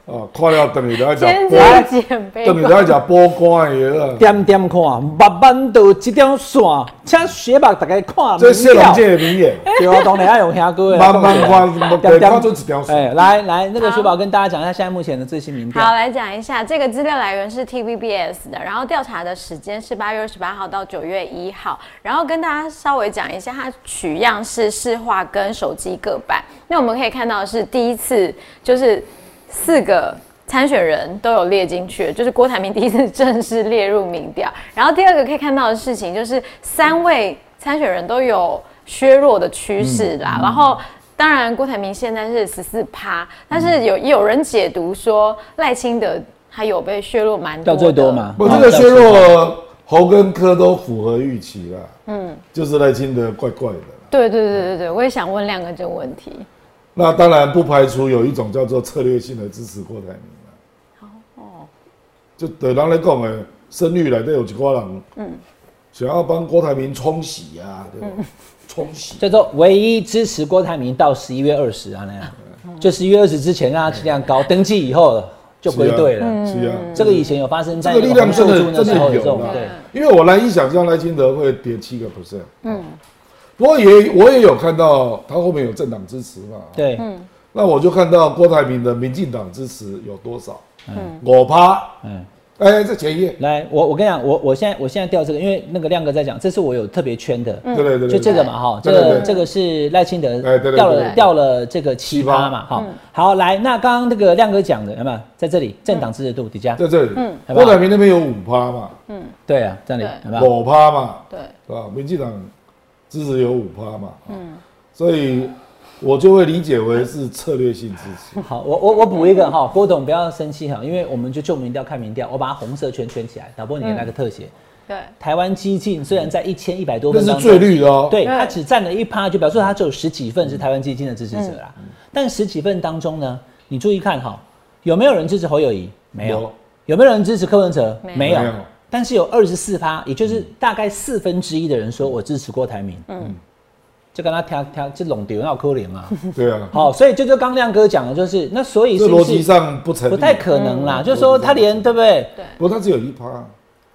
面。啊，看了等于在讲今波，等于观。在讲波光的。点点看，慢慢到一条线，请雪白大家看。这谢龙明介的名言，了对啊，当然要用听歌的。慢慢看，点点看出一条线。哎，来来，那个好雪宝跟大家讲一下现在目前的最新民调好，。来讲一下这个资料来源是 TVBS 的，然后调查的时间是八月二十八号到九月一号，然后跟大家稍微讲一下，它取样是市话跟手机各半。那我们可以看到的是第一次就是四个。参选人都有列进去，就是郭台铭第一次正式列入民调。然后第二个可以看到的事情就是三位参选人都有削弱的趋势嗯啦。然后当然郭台铭现在是十四趴，但是有有人解读说赖清德他有被削弱蛮多掉的，最多嘛？我这个削弱侯跟柯都符合预期啦，嗯，就是赖清德怪怪的。对对对对对，我也想问亮哥这个问题。那当然不排除有一种叫做策略性的支持郭台铭哦，就对人来讲的，声率来都有一挂人，嗯，想要帮郭台铭冲洗啊，对吧？冲洗，叫做唯一支持郭台铭到十一月二十啊那样，就十一月二十之前让他气量高，登记以后就归队了。是啊，这个以前有发生在这个力量真的洪秀柱那时候有这种真的有对。因为我难以想象赖清德会跌七个 percent，嗯，不过也我也有看到他后面有政党支持嘛，对，嗯。那我就看到郭台铭的民进党支持有多少，嗯，五趴，嗯，哎，这前一页，来，我我跟你讲，我我现在我现在调这个，因为那个亮哥在讲，这是我有特别圈的，对对对，就这个嘛哈，这个对对对。这个是赖清德哎对对掉了对掉了这个七趴。嘛，哈，好来，那刚刚那个亮哥讲的有没有？在这里政党支持度底下？在这里，嗯。郭台铭那边有五趴嘛，嗯。对啊，这里对。有没有？五趴嘛，对，是吧？民进党支持有五趴嘛，嗯，所以我就会理解为是策略性支持。好，我我我补一个哈，郭董不要生气哈，因为我们就就民调看民调，我把它红色圈圈起来，导播你给那个特写。对，台湾激进虽然在一千一百多那是份当中最绿的哦，对，对它只占了一趴，就表示它只有十几份是台湾基金的支持者啦。但十几份当中呢，你注意看哈，有没有人支持侯友谊？没有。有有没有人支持柯文哲？没有。但是有二十四趴，也就是大概四分之一的人说我支持郭台铭。嗯，就跟他挑挑这拢丢，那有可怜啊。对啊，好，所以就就刚亮哥讲的，就是那所以是逻辑上不成，不太可能啦？嗯就是说他连对不对？不过他只有一趴，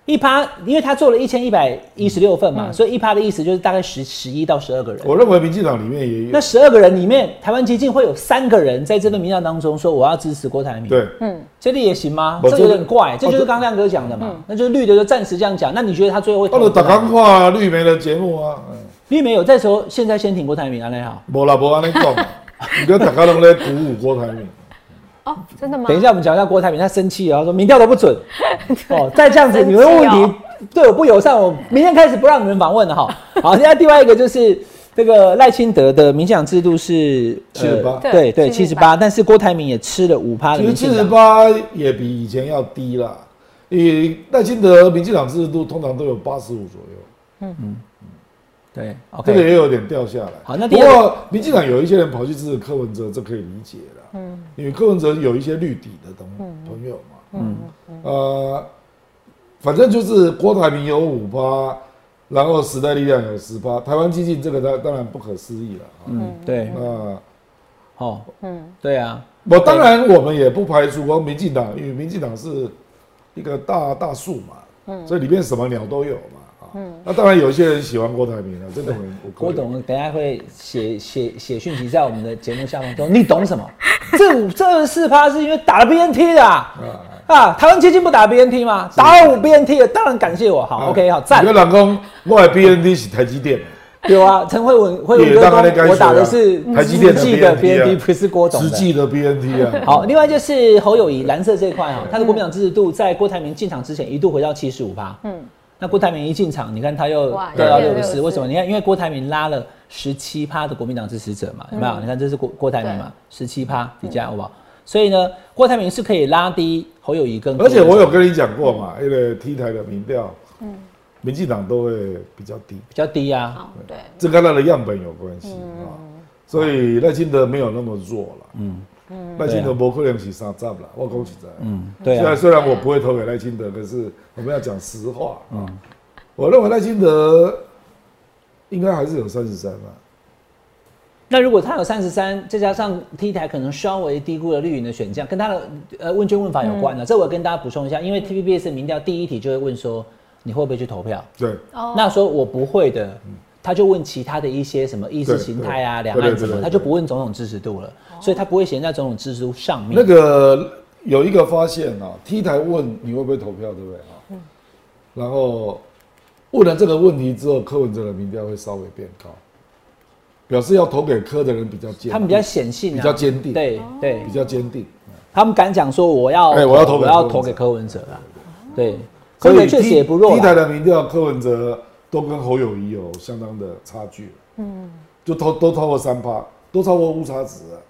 一趴，因为他做了一千一百一十六份嘛，所以一趴的意思就是大概十十一到十二个人。我认为民进党里面也有那，十二个人里面，台湾基进会有三个人在这份民调当中说我要支持郭台铭。，对，嗯这里也行吗？我这有点怪，这这就是刚刚亮哥讲的嘛。那就是绿的就暂时这样讲。那你觉得他最后会他的打？钢化绿媒的节目啊，嗯绿媒有在说现在先挺郭台铭，安内好。无啦无安尼讲嘛，你跟大家拢在鼓舞郭台铭，哦，真的吗？等一下我们讲一下郭台铭，他生气了，他说民调都不准。哦，再这样子你们问哦题对我不友善，我明天开始不让你们访问了哈。好，现在另外一个就是这个赖清德的民进党制度是七十八对对七十八，但是郭台铭也吃了五趴的其实七十。八也比以前要低啦。以赖清德民进党制度通常都有八十五左右，对这个，OK，也有点掉下来。好那不过民进党有一些人跑去支持柯文哲，这可以理解的。嗯，因为柯文哲有一些绿底的同朋友嘛。嗯，呃，反正就是郭台铭有五趴，然后时代力量有十趴，台湾激进这个当当然不可思议了。嗯，对，那好，嗯，对啊，我当然我们也不排除光民进党，因为民进党是一个大大树嘛，所以里面什么鸟都有嘛啊。那当然有一些人喜欢郭台铭啊，这种人我郭董等下会写写写讯息在我们的节目下方说，你懂什么？这五这二十四趴是因为打了 BNT 的啊，啊。台湾基金不打 BNT 吗？打了五 BNT 的，当然感谢我，好 OK 好赞。你，老公，我的 BNT 是台积电，有啊，陈慧文慧文也哥当然该学啊。说我打的是台积电的实际的 BNT 不是郭董的。实际的 BNT 啊。好，另外就是侯友谊蓝色这一块啊，他的国民党支持度在郭台铭进场之前一度回到七十五趴，嗯，那郭台铭一进场，你看他又哇掉到六十四，64为什么？你看，因为郭台铭拉了十七趴的国民党支持者嘛，有没有？你看这是郭郭台铭嘛，十七趴，你加好不好？所以呢，郭台铭是可以拉低侯友谊跟而，且我有跟你讲过嘛，因为 T 台的民调，民进党都会比较低，比较低啊，好，对，这跟他的样本有关系啊。所以赖清德没有那么弱了，嗯嗯，赖清德不可能是三站了，我恭喜在，嗯，对啊，虽然虽然我不会投给赖清德，可是我们要讲实话。啊。我认为赖清德应该还是有三十三吧。那如果他有三十三，再加上 T 台可能稍微低估了绿营的选项，跟他的呃问卷问法有关的、这我跟大家补充一下，因为 TVBS 民调第一题就会问说你会不会去投票？对，哦那说我不会的，他就问其他的一些什么意识形态啊、两岸什么，他就不问总统支持度了，所以他不会写在总统支出上面。那个有一个发现啊，T 台问你会不会投票，对不对啊？然后问了这个问题之后，柯文哲的民调会稍微变高，表示要投给柯的人比较坚定，他们比较显性、啊，比较坚定对对。比，较坚定。他们敢讲说我要，哎我要投给我要柯文哲。投给柯文哲啊，对，所以柯文哲确实也不弱 T 台的民调，柯文哲都跟侯友谊有相当的差距，嗯，就都都超过三趴，都超过误差值了。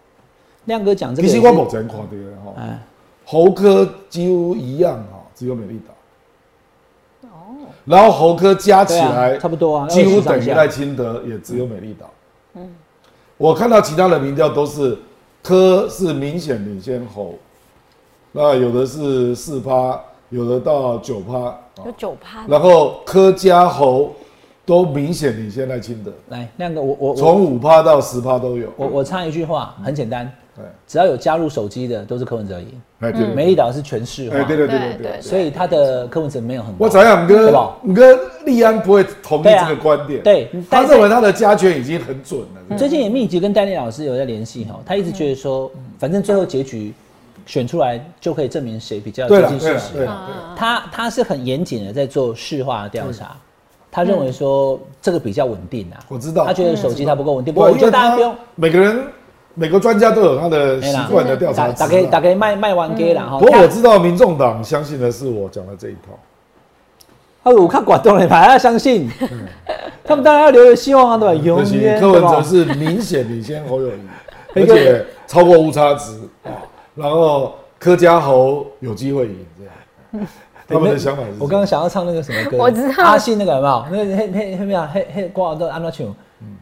亮哥讲这个其实我目前看到的哈，哎，侯科几乎一样哈，只有美丽岛。哦。然后猴科加起来差不多啊几乎20上下。等于赖清德，也只有美丽岛。嗯，我看到其他的民调都是科是明显领先猴，那有的是四趴，有的到九趴，有九趴，然后科加猴都明显领先赖清德，来亮哥，我我我从五趴到十趴都有。我我插一句话，很简单，对，只要有加入手机的都是柯文哲赢，哎对对美丽岛是全市哎化，对对对对对对。所以他的柯文哲没有很高我怎样，对哥吧，你哥立安不会同意这个观点。对他认为他的加权已经很准了。最近也密集跟戴丽老师有在联系哈，他一直觉得说，反正最后结局选出来就可以证明谁比较接近事实。对，对。他他是很严谨的在做市化的调查，他认为说这个比较稳定啊。我知道他觉得手机它不够稳定，不过我觉得大家不用。每个人每个专家都有他的习惯的调查打值啊。打给打给卖卖完给啦哈。不过我知道民众党相信的是我讲的这一套。他我看广东人还要相信，他们当然要留有希望啊，对吧？永远柯文哲是明显领先侯友谊，而且超过误差值啊。然后柯家侯有机会赢，这样。他们的想法是。我刚刚想要唱那个什么歌，我知道阿信那个有没有？那个黑黑黑没有黑黑光都安乐唱，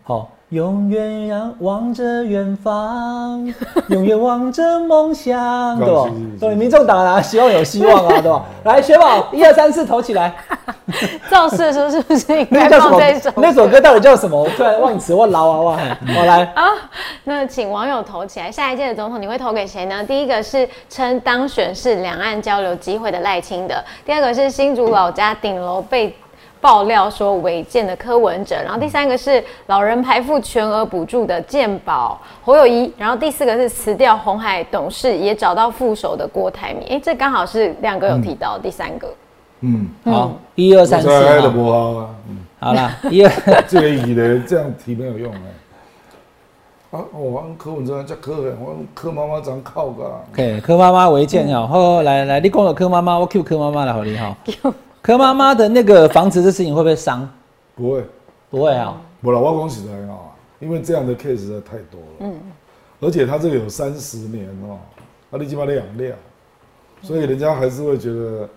好，永远让望着远方，永远望着梦想，对吧？对，民众党啊，希望有希望啊，对吧？来，雪宝，一二三四，投起来。造势的时候是不是应该放这首？？那首歌到底叫什么？我突然忘词，我老娃娃！我来，啊，那请网友投起来，下一届的总统你会投给谁呢？第一个是称当选是两岸交流机会的赖清德，第二个是新竹老家顶楼被爆料说违建的柯文哲，然后第三个是老人排付全额补助的健保侯友谊，然后第四个是辞掉红海董事也找到副手的郭台铭，哎，这刚好是亮哥有提到的第三个。嗯，好，一二三四，我猜的好不好啊。嗯好啦，一二，这个以的这样提没有用哎。啊，我柯文哲叫柯文，我柯妈妈长靠个。OK，柯妈妈违建哦，好，来来，你讲了柯妈妈，我 Q 柯妈妈来好你哈。柯妈妈的那个房子这事情会不会伤？不会，不会啊，不了，我恭喜他啊，因为这样的 case 实在太多了。嗯，而且他这个有三十年哦，啊，你起码得养料，所以人家还是会觉得，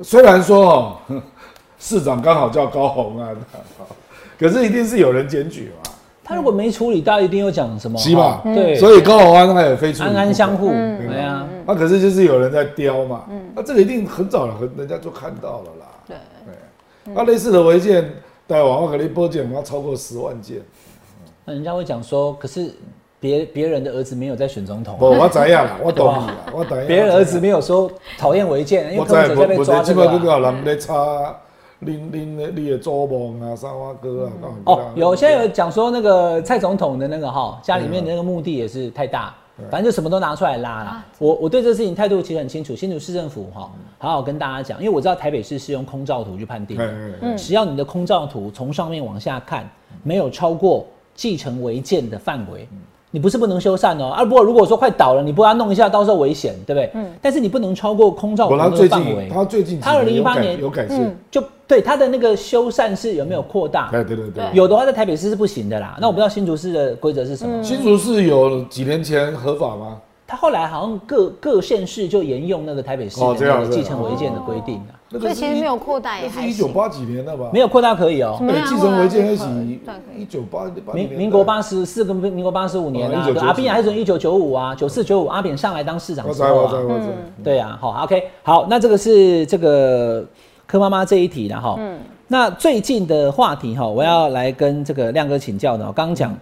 虽然说哦，市长刚好叫高鸿安，可是一定是有人检举嘛，他如果没处理，大家一定有讲什么？是吧？对，所以高鸿安他也非处理安安相护，嗯对啊，那、可是就是有人在雕嘛，那、这个一定很早了，很人家就看到了啦。对对，那、类似的违建，在网上可能波件要超过十万件，那人家会讲说，可是别别人的儿子没有在选总统不，啊，我怎样啦？我懂你啦，我怎样？别人儿子没有说讨厌违建，因为我柯文哲在被抓这个啊。我基本这个人在查恁恁的你的祖母啊、三花哥啊，哦，有现在有讲说那个蔡总统的那个哈，家里面的那个墓地也是太大，反正就什么都拿出来拉啦。我我对这事情态度其实很清楚，新竹市政府哈，好好跟大家讲，因为我知道台北市是用空照图去判定的，哎哎哎只要你的空照图从上面往下看，没有超过继承违建的范围。你不是不能修缮哦，啊，不过如果说快倒了，你不要弄一下，到时候危险，对不对？嗯。但是你不能超过空照图那我他最个范围近。他最近几他年有2018年有改进，就对他的那个修缮是有没有扩大？哎对对对。有的话在台北市是不行的啦。那我不知道新竹市的规则是什么。新竹市有几年前合法吗？他后来好像各各县市就沿用那个台北市的继承违建的规定啊，那所以其实没有扩大也那是还行。一九八几年的吧？没有扩大可以哦、对，继承违建那会是算可以一九八八民民国八十四跟民国八十五年啊，哦1995对阿扁还是一九九五啊，九四九五阿扁上来当市长之后啊。对啊，好，OK，好，那这个是这个柯妈妈这一题了哈。嗯。那最近的话题哈，我要来跟这个亮哥请教的。我刚刚讲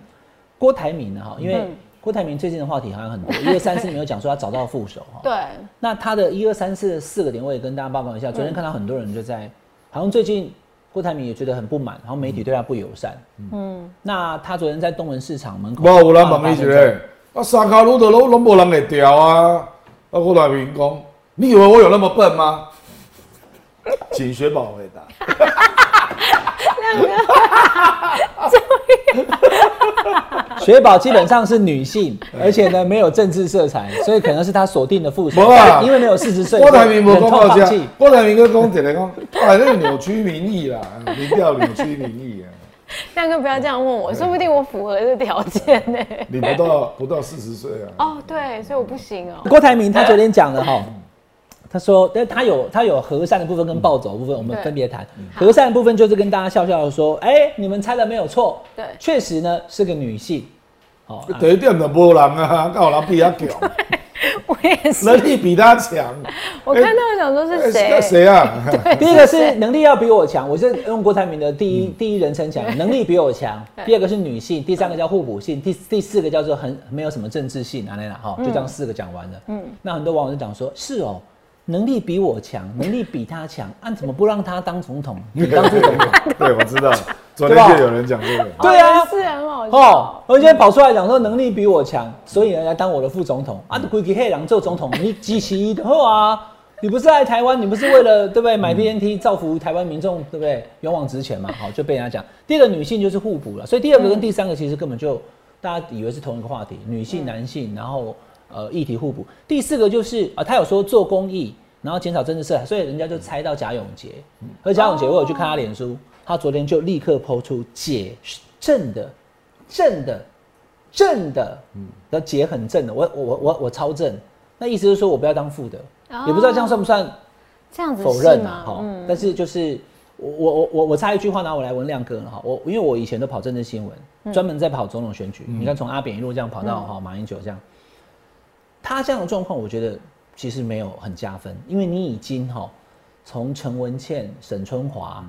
郭台铭的哈，因为嗯郭台铭最近的话题好像很多，一二三四没有讲说他找到副手哈。对，那他的一二三四的四个点，我也跟大家报告一下。昨天看到很多人就在，好像最近郭台铭也觉得很不满，然后媒体对他不友善。嗯，那他昨天在东门市场门口，无有人问伊一个，啊，三卡路的路拢无人会调啊。啊，郭台铭讲，你以为我有那么笨吗？请雪宝回答。雪宝基本上是女性，而且呢没有政治色彩，所以可能是他锁定的副手。啊因为没有四十岁，郭台铭无忍讲到这痛放弃。，郭台铭跟讲一个讲，哎，那个扭曲民意啦，民调扭曲民意啊。亮哥不要这样问我，说不定我符合这条件呢。你不到不到四十岁啊。哦，对，所以我不行哦。郭台铭他昨天讲了哈，他说，但他有他有和善的部分跟暴走的部分，我们分别谈。和善的部分就是跟大家笑笑的说，哎，你们猜的没有错，对。确实呢是个女性。哦，啊。第一点就无人啊，刚有人比他强，我也是，能力比他强。我看到我想说是谁。哎？谁啊？第一个是能力要比我强，我是用郭台铭的第一、第一人称讲，能力比我强。第二个是女性，第三个叫互补性，第第四个叫做很没有什么政治性，哪来哪哈，就这样四个讲完了。嗯，那很多网友就讲说，是哦，能力比我强，能力比他强，啊，怎么不让他当总统？你当副总统？对，我知道，昨天就有人讲这个。对啊哦，是很好笑。哦，而且跑出来讲说能力比我强，所以呢来当我的副总统啊，规矩黑狼做总统，你支持的后啊，你不是来台湾，你不是为了对不对买 BNT 造福台湾民众对不对勇往直前嘛？好，就被人家讲。第二个女性就是互补了，所以第二个跟第三个其实根本就大家以为是同一个话题，女性男性，然后呃议题互补。第四个就是啊，他有说做公益，然后减少政治色彩，所以人家就猜到贾永杰。而贾永杰，我有去看他脸书，他昨天就立刻抛出解正的、正的、正的，的解很正的，我我我我我超正，那意思是说我不要当副的，也不知道这样算不算这样子否？认啊哈、嗯，但是就是我我我我我插一句话拿我来问亮哥了哈，我因为我以前都跑政治新闻，专门在跑总统选举，你看从阿扁一路这样跑到哈、马英九这样，他这样的状况，我觉得其实没有很加分，因为你已经哈从陈文茜、沈春华、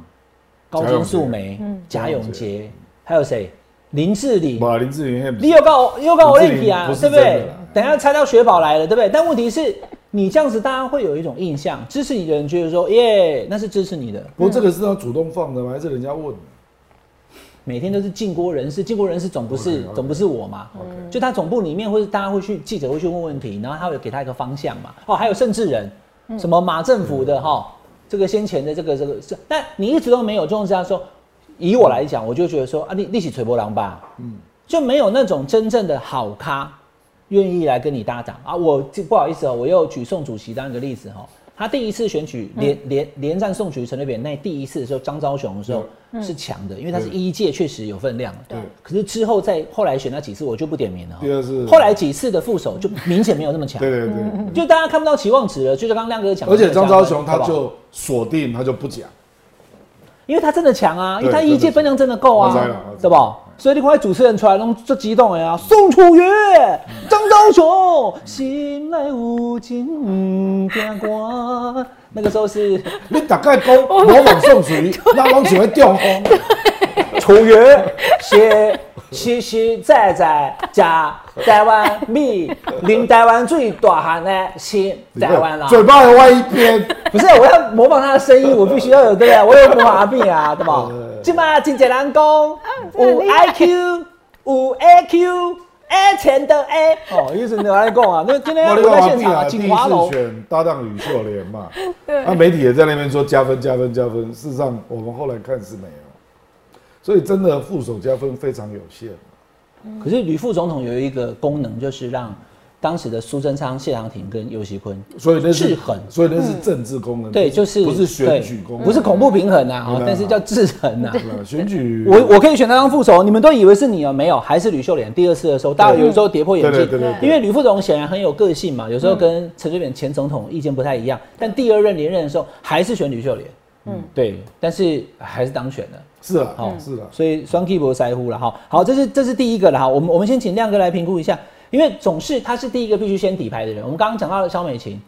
高金素梅、贾永杰，还有谁林志玲，哇，林志玲你又告又告我林志玲练体啊，不是对不对？等一下猜到雪宝来了，对不对？但问题是，你这样子，大家会有一种印象，支持你的人觉得说，耶，那是支持你的，不过这个是他主动放的吗？还是人家问的？每天都是进锅人士，进锅人士总不是总不是我嘛。就他总部里面，或者大家会去记者会去问问题，然后他会给他一个方向嘛。哦，还有甚至人，什么马政府的哈、这个先前的这个这个是，但你一直都没有这种这样说。以我来讲，我就觉得说啊，你你起锤波狼吧，嗯，就没有那种真正的好咖愿意来跟你搭档。啊。我这不好意思哦，我又举宋主席当一个例子哈、他第一次选举连连连战宋举陈水扁那第一次的时候，张昭雄的时候是强的，因为他是一届确实有分量。对可是之后在后来选那几次，我就不点名了。第二次后来几次的副手就明显没有那么强，对对对，就大家看不到期望值了。就是刚刚亮哥讲的而且张昭雄他就锁定，他就不讲。因为他真的强啊，因为他对一届分量真的够啊对吧？所以你看主持人出来拢最激动的啊，宋楚瑜、张昭雄，心内有情惊歌，那个时候是 你大概讲模仿宋楚瑜，那拢只会中风。楚瑜，实实实在在加台湾米，啉台湾最大汉的是台湾啦。嘴巴还歪一边，不是，我要模仿他的声音，我必须要有对啊，我有魔法病啊，对吧？今嘛真侪人讲有 IQ，有 AQ，A 前的 A，哦，意思你来讲啊，那今天我我那个华碧啊，在现场啊，第一锦华楼次，选搭档吕秀莲嘛，对。那媒体也在那边说加分加分加分，事实上我们后来看是没有，所以真的副手加分非常有限。可是吕副总统有一个功能，就是让当时的苏贞昌、谢长廷跟尤熙坤所以那是制衡。所以那是政治功能，对，就是不是选举功能，不是恐怖平衡啊，但是叫制衡啊。选举，我我可以选他当副手，你们都以为是你啊，没有，还是吕秀莲。第二次的时候，大家有时候跌破眼镜，对对对对对。因为吕副总显然很有个性嘛，有时候跟陈水扁前总统意见不太一样，但第二任连任的时候还是选吕秀莲，嗯，对，但是还是当选了。是啊好，是啊，所以双 key 不在乎了哈。好，这是这是第一个了哈。我们我们先请亮哥来评估一下，因为总是他是第一个必须先底牌的人。我们刚刚讲到了肖美琴，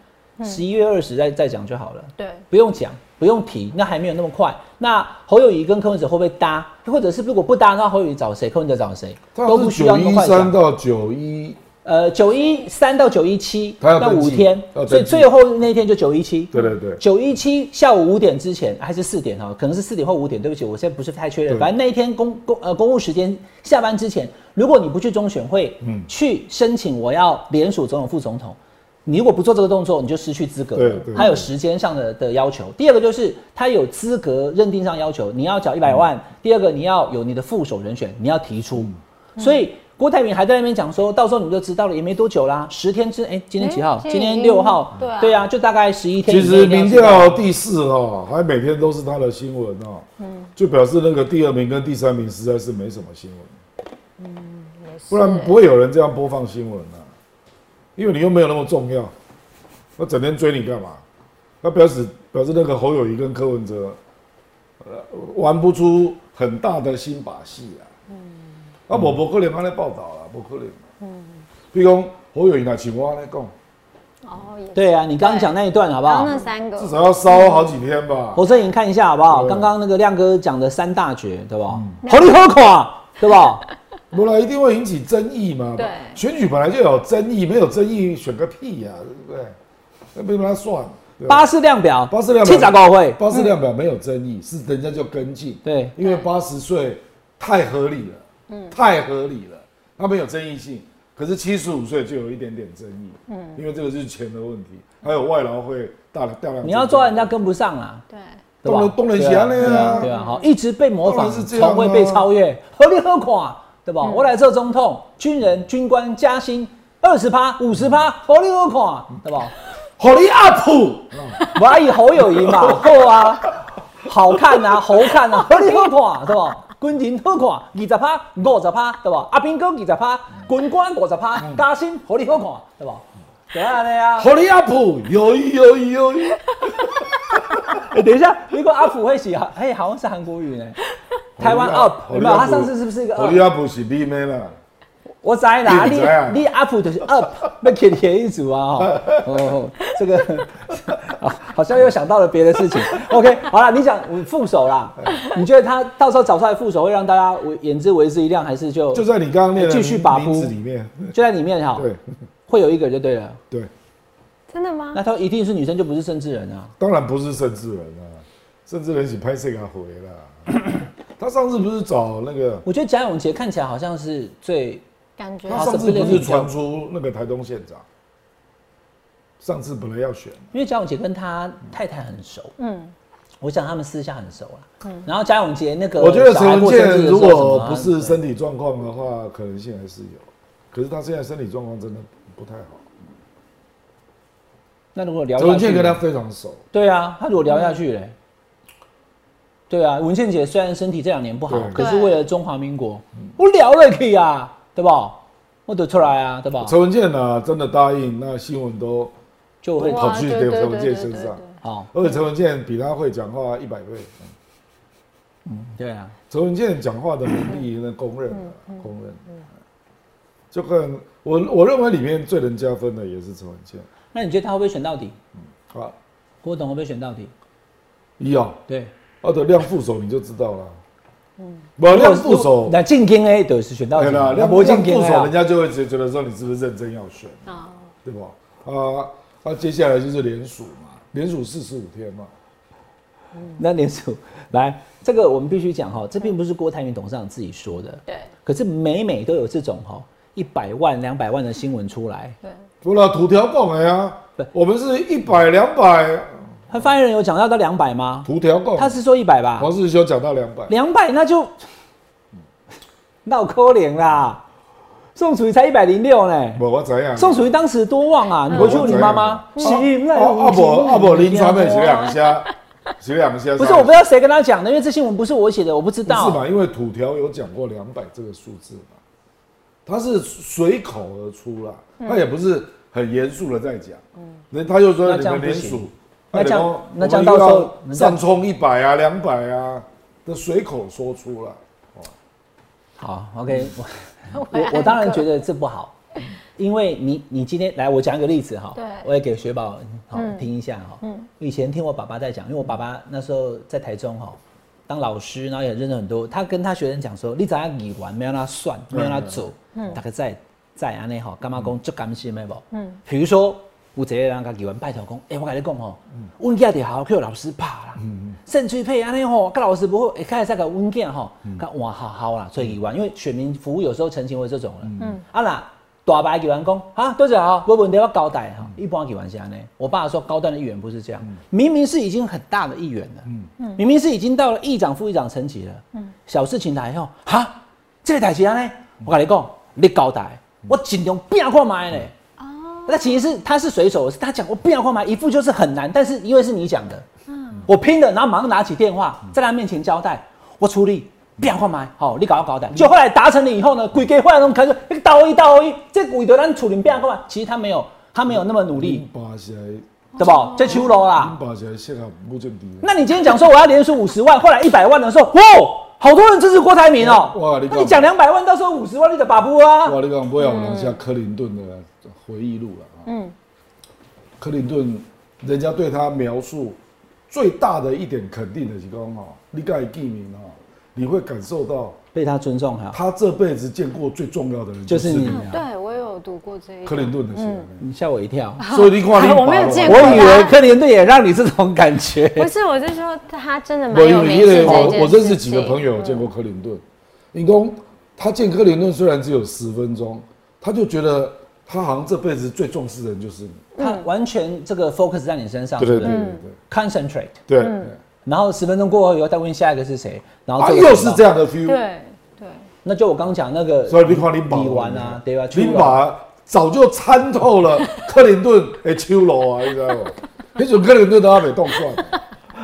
十一月二十再再讲就好了，对，不用讲，不用提，那还没有那么快。那侯友谊跟柯文哲会不会搭？或者是如果不搭，那侯友谊找谁？柯文哲找谁？都不需要那么九一快。三到九一，呃，九一三到九一七，那五天所以最后那天就九一七。对对对，九一七下午五点之前还是四点哈，可能是四点或五点，对不起，我现在不是太确认。反正那一天公公呃公务时间下班之前，如果你不去中选会，嗯去申请我要联署总统副总统，你如果不做这个动作，你就失去资格对。对对他有时间上的的要求。第二个就是他有资格认定上要求，你要缴一百万。嗯第二个你要有你的副手人选，你要提出。所以郭台铭还在那边讲说，到时候你们就知道了，也没多久啦，十天之哎、今天几号？哎今天六号。对啊对啊，就大概十一天其实民知道。调第四哦，还每天都是他的新闻哦，嗯，就表示那个第二名跟第三名实在是没什么新闻，也是不然不会有人这样播放新闻啊，因为你又没有那么重要，那整天追你干嘛？那表示表示那个侯友谊跟柯文哲，呃，玩不出很大的新把戏啊，嗯，啊，无无可能安尼报道啦，无可能，嗯，比如讲侯友谊若像我安尼讲，哦，对啊，你刚刚讲那一段好不好？刚刚？那三个。至少要烧好几天吧，侯振颖看一下好不好？对。刚刚那个亮哥讲的三大绝，对吧？嗯。好利好垮，对吧？不然一定会引起争议嘛。对。选举本来就有争议，没有争议选个屁呀、对不对？那不能算。对吧？巴士量表，巴士量表七十高会，巴士量表没有争议，是人家就跟进，对，因为八十岁太合理了，嗯，太合理了，它没有争议性。可是七十五岁就有一点点争议，嗯，因为这个是钱的问题，还有外劳会大大量。你要抓人家跟不上啦，对？动人动人对啊喜欢那样啊对啊，好，一直被模仿，从未被超越，合理何垮，对吧？我来做总统，军人军官加薪二十趴、五十趴，合理何垮，对吧？好你 up，我还以侯友谊嘛，好啊，好看啊，好看啊，合理好看，对吧？军人好看，二十趴、五十趴，对吧？阿兵哥二十趴，军官五十趴，加薪合理好看，对吧？就安尼啊。好你阿普有意有意有意。哎，等一下，如果阿普会写，哎，好像是韩国语呢。台湾 up 有没有？他上次是不是一个好？你 up 是 B 妹啦。我知啦，你你 up 就是 up，被给你一组啊！哦哦，这个好 好像又想到了别的事情。OK，好了，你讲副手啦，你觉得他到时候找出来副手会让大家为眼之为之一亮，还是就就在你刚刚念的继续把名字夫里面，就在里面哈？对会有一个就对了。对，真的吗？那他一定是女生，就不是甚至人啊。当然不是甚至人啊，甚至人是拍这个回了。他上次不是找那个，我觉得贾永杰看起来好像是最感觉他上次不是传出那个台东县长，上次本来要选，因为嘉永杰跟他太太很熟，嗯，我想他们私下很熟啦。然后嘉永杰那个我觉得陈文健如果不是身体状况的话，可能性还是有。可是他现在身体状况真的不太好。那如果聊下去文健跟他非常熟，对啊，他如果聊下去嘞，对啊，文倩姐虽然身体这两年不好，可是为了中华民国，我聊了可以啊，对吧？我得出来啊，对吧？陈文健呢真的答应，那新闻都就会跑去对对对陈文健身上对好，而且陈文健比他会讲话一百倍。对啊，陈文健讲话的能力，那公认的，公认。就看我，我认为里面最能加分的也是陈文健那你觉得他会不会选到底？啊。郭董会不会选到底？一哦，对，二的亮副手你就知道了。我量副手，那进京 A 就是选到对啦，几嘛，那量不进京副 A 手，啊。人。家就会觉觉得说你是不是认真要选，啊，对不？啊，那接下来就是联署嘛，联署四十五天嘛，那联署来，这个我们必须讲哈，这并不是郭台铭董事长自己说的，对。可是每每都有这种哈一百万、两百万的新闻出来。对，除了土条共的呀对，我们是一百两百，他发言人有讲到到两百吗？土条够，他是说一百吧？黄世修讲到两百，两百那就闹可怜啦。宋楚瑜才一百零六呢，我我怎样？宋楚瑜当时多旺啊！你回去问你妈妈，心内啊啊不啊不，林传媒写两下。下，写两下。不是，我不知道谁跟他讲的，因为这新闻不是我写的，我不知道。不是吧？因为土条有讲过两百这个数字嘛，他是随口而出啦，他也不是很严肃的在讲。嗯，那他就说那你们联署，那这样那这样到时候上冲一百啊、两百啊的随口说出来。好，OK，我 我我当然觉得这不好，因为你你今天来，我讲一个例子哈，对。我也给雪宝好嗯。听一下哈。嗯。以前听我爸爸在讲，因为我爸爸那时候在台中哈当老师，然后也认识很多，他跟他学生讲说，你只要语完，没有让他算，没有让他走，大概在在安内哈，干嘛讲就甘心没不？嗯。比如说有一个人甲语完拜托讲，哎、我甲你讲吼，阮囝伫学校叫老师拍啦，肾脆配安尼吼，甲老师不会，会开始再甲阮囝吼，甲换好好啦，所以语完，因为选民服务有时候澄清为这种了，嗯，啊啦。大白议员讲啊，多少好，我问题我交代哈。一般议员是安尼，我爸说高端的议员不是这样，明明是已经很大的议员了，明明是已经到了议长、副议长层级了，小事情来以后，哈，这个代志安尼，我跟你讲，你交代，我尽量拼看卖呢。那其实是他是水手，是他讲我变看卖，一副就是很难，但是因为是你讲的，嗯。我拼了，然后马上拿起电话，在他面前交代，我处理。变看卖，好，你搞要搞的，就后来达成了以后呢，鬼给换那种开始，那个刀一刀一，这为得咱处理变看卖，其实他没有，他没有那么努力，对不？这秋楼啦。那你今天讲说我要连输五十万，后来一百万的时候，哇，好多人支持郭台铭哦、哇你讲那你讲两百万，到时候五十万，你得把不啊？哇，你讲不要讲下克林顿的回忆录了啊。嗯，克林顿，人家对他描述最大的一点肯定的是讲哈，你盖记名啊，你会感受到被他尊重哈，他这辈子见过最重要的人就是你对我有读过这一克林顿的写的，你吓我一跳，所以你看你我没有见过我以为克林顿也让你这种感觉。不是，我是说他真的我蛮有我我认识几个朋友见过克林顿，你讲他见克林顿虽然只有十分钟，他就觉得他好像这辈子最重视的人就是你。他完全这个 focus 在你身上，对对对。对对？concentrate，对。对。然后十分钟过后以后再问下一个是谁，然后啊，又是这样的 feel。对对，那就我刚讲那个，所以你看你爸李完啊，对吧？林爸早就参透了 克林顿的秋楼啊，你知道吗？那种克林顿都要被动算。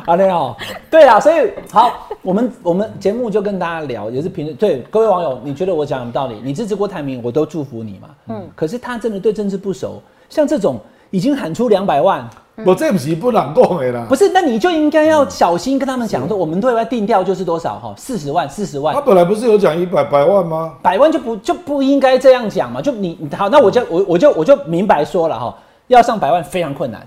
啊，那哦，对啊，所以好，我们我们节目就跟大家聊，也是评论对各位网友，你觉得我讲有道理，你支持郭台铭，我都祝福你嘛。嗯，可是他真的对政治不熟，像这种已经喊出两百万，我这不是不能讲的啦不。是，那你就应该要小心跟他们讲说，我们对外定调就是多少哈，四十万，四十万他，本来不是有讲一百百万吗？百万就不就不应该这样讲嘛？就你你好，那我就我我就我就明白说了哈，要上百万非常困难，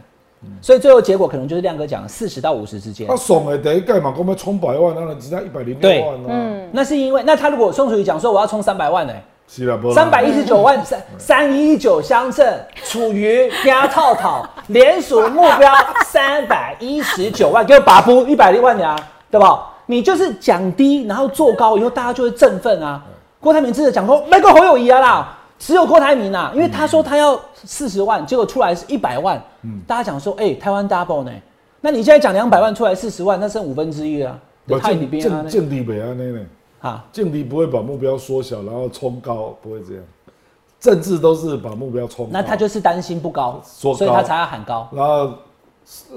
所以最后结果可能就是亮哥讲四十到五十之间他。爽的第一盖嘛，我们冲百万，那只差一百零六万啊。嗯，那是因为那他如果宋楚瑜讲说我要冲三百万呢、是啦，不三百一十九万三三一九乡镇，处于加套套联署目标 三百一十九万，给我把布一百零万呀，对吧？你就是讲低，然后做高，以后大家就会振奋啊。郭台铭真的讲说那个侯友谊啊啦，只有郭台铭啊，因为他说他要四十万，结果出来是一百万，大家讲说哎、台湾 double 呢，那你现在讲两百万出来四十万，那剩五分之一啊，不太你建边啊建建立北安呢？啊，劲敌不会把目标缩小，然后冲高，不会这样。政治都是把目标冲高，那他就是担心不高，所以他才要喊高。然后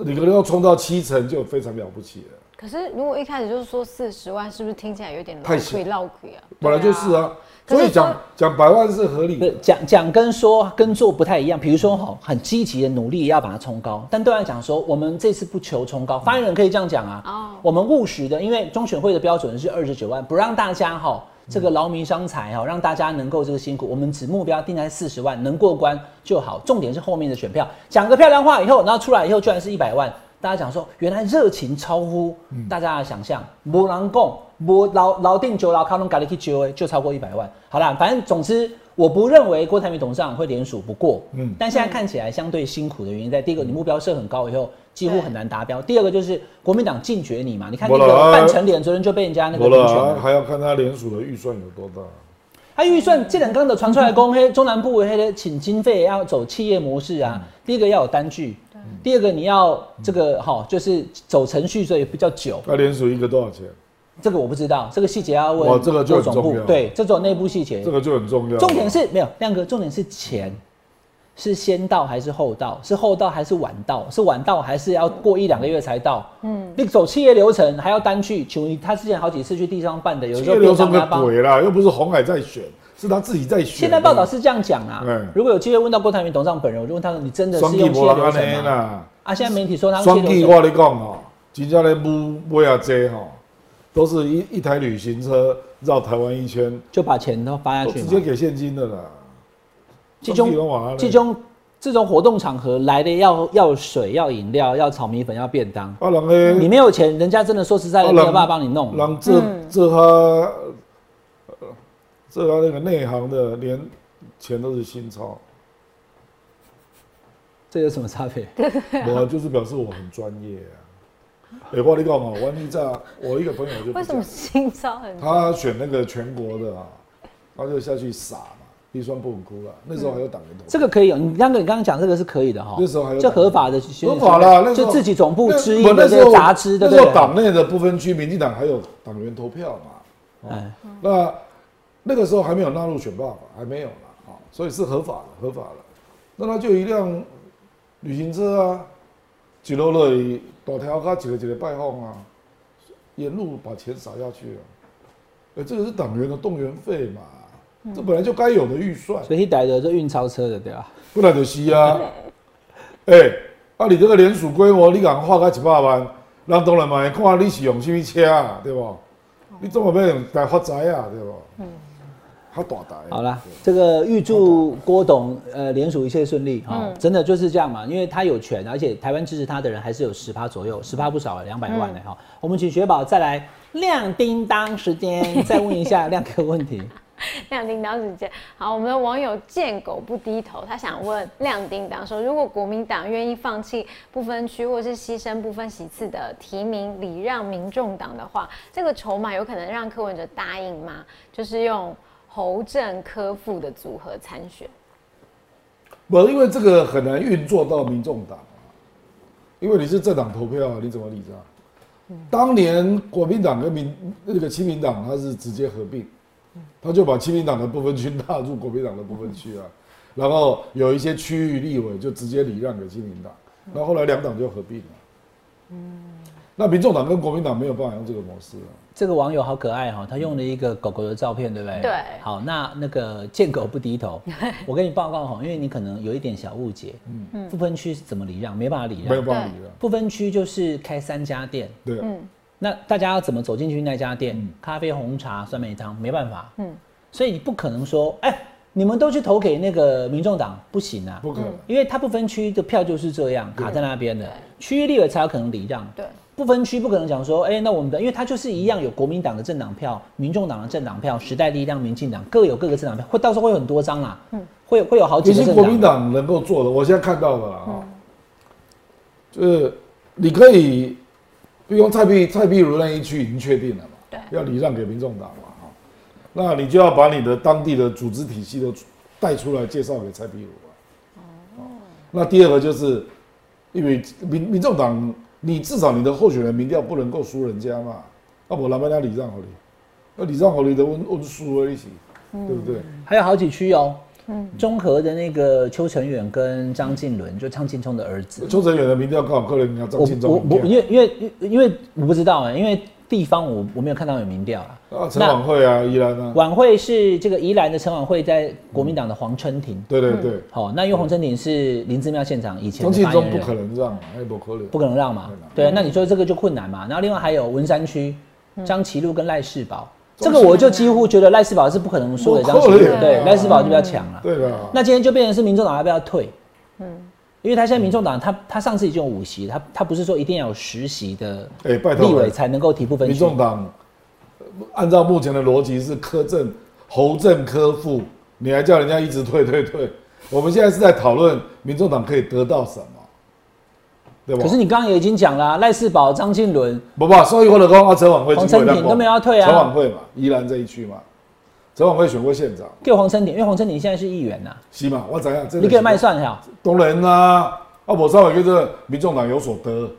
你可能要冲到七成就非常了不起了。可是如果一开始就是说四十万，是不是听起来有点太小绕亏绕亏啊？本来就是啊，所以讲讲百万是合理的不。讲讲跟说跟做不太一样，比如说哈，很积极的努力要把它冲高，但对外讲说我们这次不求冲高，发言人可以这样讲啊。哦我们务实的，因为中选会的标准是二十九万，不让大家哈这个劳民伤财哈，让大家能够这个辛苦，我们只目标定在四十万，能过关就好。重点是后面的选票，讲个漂亮话以后，然后出来以后居然是一百万，大家讲说，原来热情超乎大家的想象，没人讲，没老老定九老卡隆咖喱去九就超过一百万。好啦，反正总之，我不认为郭台铭董事长会联署不过，嗯，但现在看起来相对辛苦的原因，在第一个，你目标设很高以后，几乎很难达标；第二个就是国民党禁绝你嘛，你看那个半成脸昨天就被人家那个没了，还要看他联署的预算有多大。他预算这两刚的传出来，公黑中南部黑的请经费要走企业模式啊。第一个要有单据，第二个你要这个哈，就是走程序，所以比较久。那联署一个多少钱？这个我不知道，这个细节要问。这个就很重要。对，这种内部细节，这个就很重要。重点是没有亮哥，重点是钱是先到还是后到？是后到还是晚到？是晚到还是要过一两个月才到？嗯，你走企业流程还要单去，求你他之前好几次去地方办的，有时候流程个鬼啦，又不是红海在选，是他自己在选。现在报道是这样讲啊。如果有机会问到郭台铭董事长本人，我就问他说：“你真的是用企业流程吗？”啊，现在媒体说他双 K，我跟你讲哦，真正咧不不要这哈。都是一一台旅行车绕台湾一圈，就把钱都发下去，直接给现金的啦。这种这种这种活动场合来的要要水要饮料要炒米粉要便当，啊，你没有钱，人家真的说实在的没有办法帮你弄。让这这他这他那个内行的连钱都是新钞，这有什么差别？我就是表示我很专业啊。哎，我你讲哦，我你在我一个朋友就为什么新招很？他选那个全国的啊，他就下去撒嘛，预算不很哭了。那时候还有党员投票，这个可以有。你刚刚你刚刚讲这个是可以的哈。那时候还有这合法的，合法了。就自己总部之一的这个杂志，对不对？党内的不分区，民进党还有党员投票嘛。哎，那那个时候还没有纳入选罢法，还没有了啊，所以是合法的，合法的。那他就一辆旅行车啊，几楼了？大条卡一个一个拜访啊，沿路把钱撒下去了。哎，这个是党员的动员费嘛，这本来就该有的预算。所以逮着这运钞车的对吧？不然就是啊。哎，啊，你这个连署规模，你敢花个一百万，人当然嘛会看你是用什么车啊，对不？你怎么变来发财啊，对不？嗯。好大胆。好了，这个预祝郭董呃联署一切顺利哈，真的就是这样嘛，因为他有权，而且台湾支持他的人还是有十趴左右，十趴不少了，两百万呢哈。我们请雪宝再来亮叮当时间，再问一下亮哥问题。亮叮当时间，好，我们的网友见狗不低头，他想问亮叮当说，如果国民党愿意放弃不分区或是牺牲不分席次的提名礼让民众党的话，这个筹码有可能让柯文哲答应吗？就是用。侯正科副的组合参选，不，因为这个很难运作到民众党啊，因为你是政党投票啊，你怎么理解？当年国民党跟民那个亲民党，它是直接合并，他就把亲民党的部分区纳入国民党的部分区啊，然后有一些区域立委就直接礼让给亲民党，那后来两党就合并了。嗯，那民众党跟国民党没有办法用这个模式啊。这个网友好可爱哈，他用了一个狗狗的照片，对不对？对。好，那那个见狗不低头，我跟你报告哈，因为你可能有一点小误解。嗯嗯。不分区是怎么礼让？没办法礼让。没有办法礼让。不分区就是开三家店。对。嗯。那大家要怎么走进去那家店？咖啡、红茶、酸梅汤，没办法。嗯。所以你不可能说，哎，你们都去投给那个民众党，不行啊。不可能。因为他不分区的票就是这样卡在那边的，区域立委才有可能礼让。对。不分区不可能讲说，哎，那我们的，因为他就是一样有国民党的政党票、民众党的政党票、时代力量、民进党各有各个政党票，会到时候会有很多张啦，嗯，会会有好几个。其实国民党能够做的，我现在看到了哈，就是你可以，比如蔡壁蔡壁如那一区已经确定了嘛，对，要礼让给民众党嘛，哈，那你就要把你的当地的组织体系都带出来介绍给蔡壁如啊，哦，那第二个就是因为民民众党。你至少你的候选人民调不能够输人家嘛？那我哪边要礼让好你？那礼让好你的温温输而已，对不对？还有好几区哦，嗯，中和的那个邱成远跟张晋伦，就张庆聪的儿子。邱成远的民调刚好可能要张庆聪。我我因为因为因为我不知道啊，因为。地方我我没有看到有民调啊。啊，陈晚会啊，宜兰啊。晚会是这个宜兰的陈晚会，在国民党的黄春庭。对对对。好，那因为黄春庭是林志庙现场以前。张庆忠不可能让，哎，不可能。不可能让嘛？对，那你说这个就困难嘛？然后另外还有文山区张其禄跟赖世宝，这个我就几乎觉得赖世宝是不可能输的。张其禄对赖世宝就比较强了。对的。那今天就变成是民众党要不要退？嗯。因为他现在民众党，他他上次已经有五席，他他不是说一定要有十席的哎，拜托立委才能够提部分民。众党呃按照目前的逻辑是柯政、侯政科副，你还叫人家一直退退退？我们现在是在讨论民众党可以得到什么，对吧？可是你刚刚也已经讲了啊、赖世宝、张庆伦，不不，所以我的讲啊，陈婉慧黄经过两琛挺都没有要退啊陈婉慧嘛，宜兰这一区嘛，陈婉慧选过县长，给黄琛挺，因为黄琛挺现在是议员呐、是嘛？我怎样？你给卖算哈？当然啦、啊，我稍微跟这民众党有所得，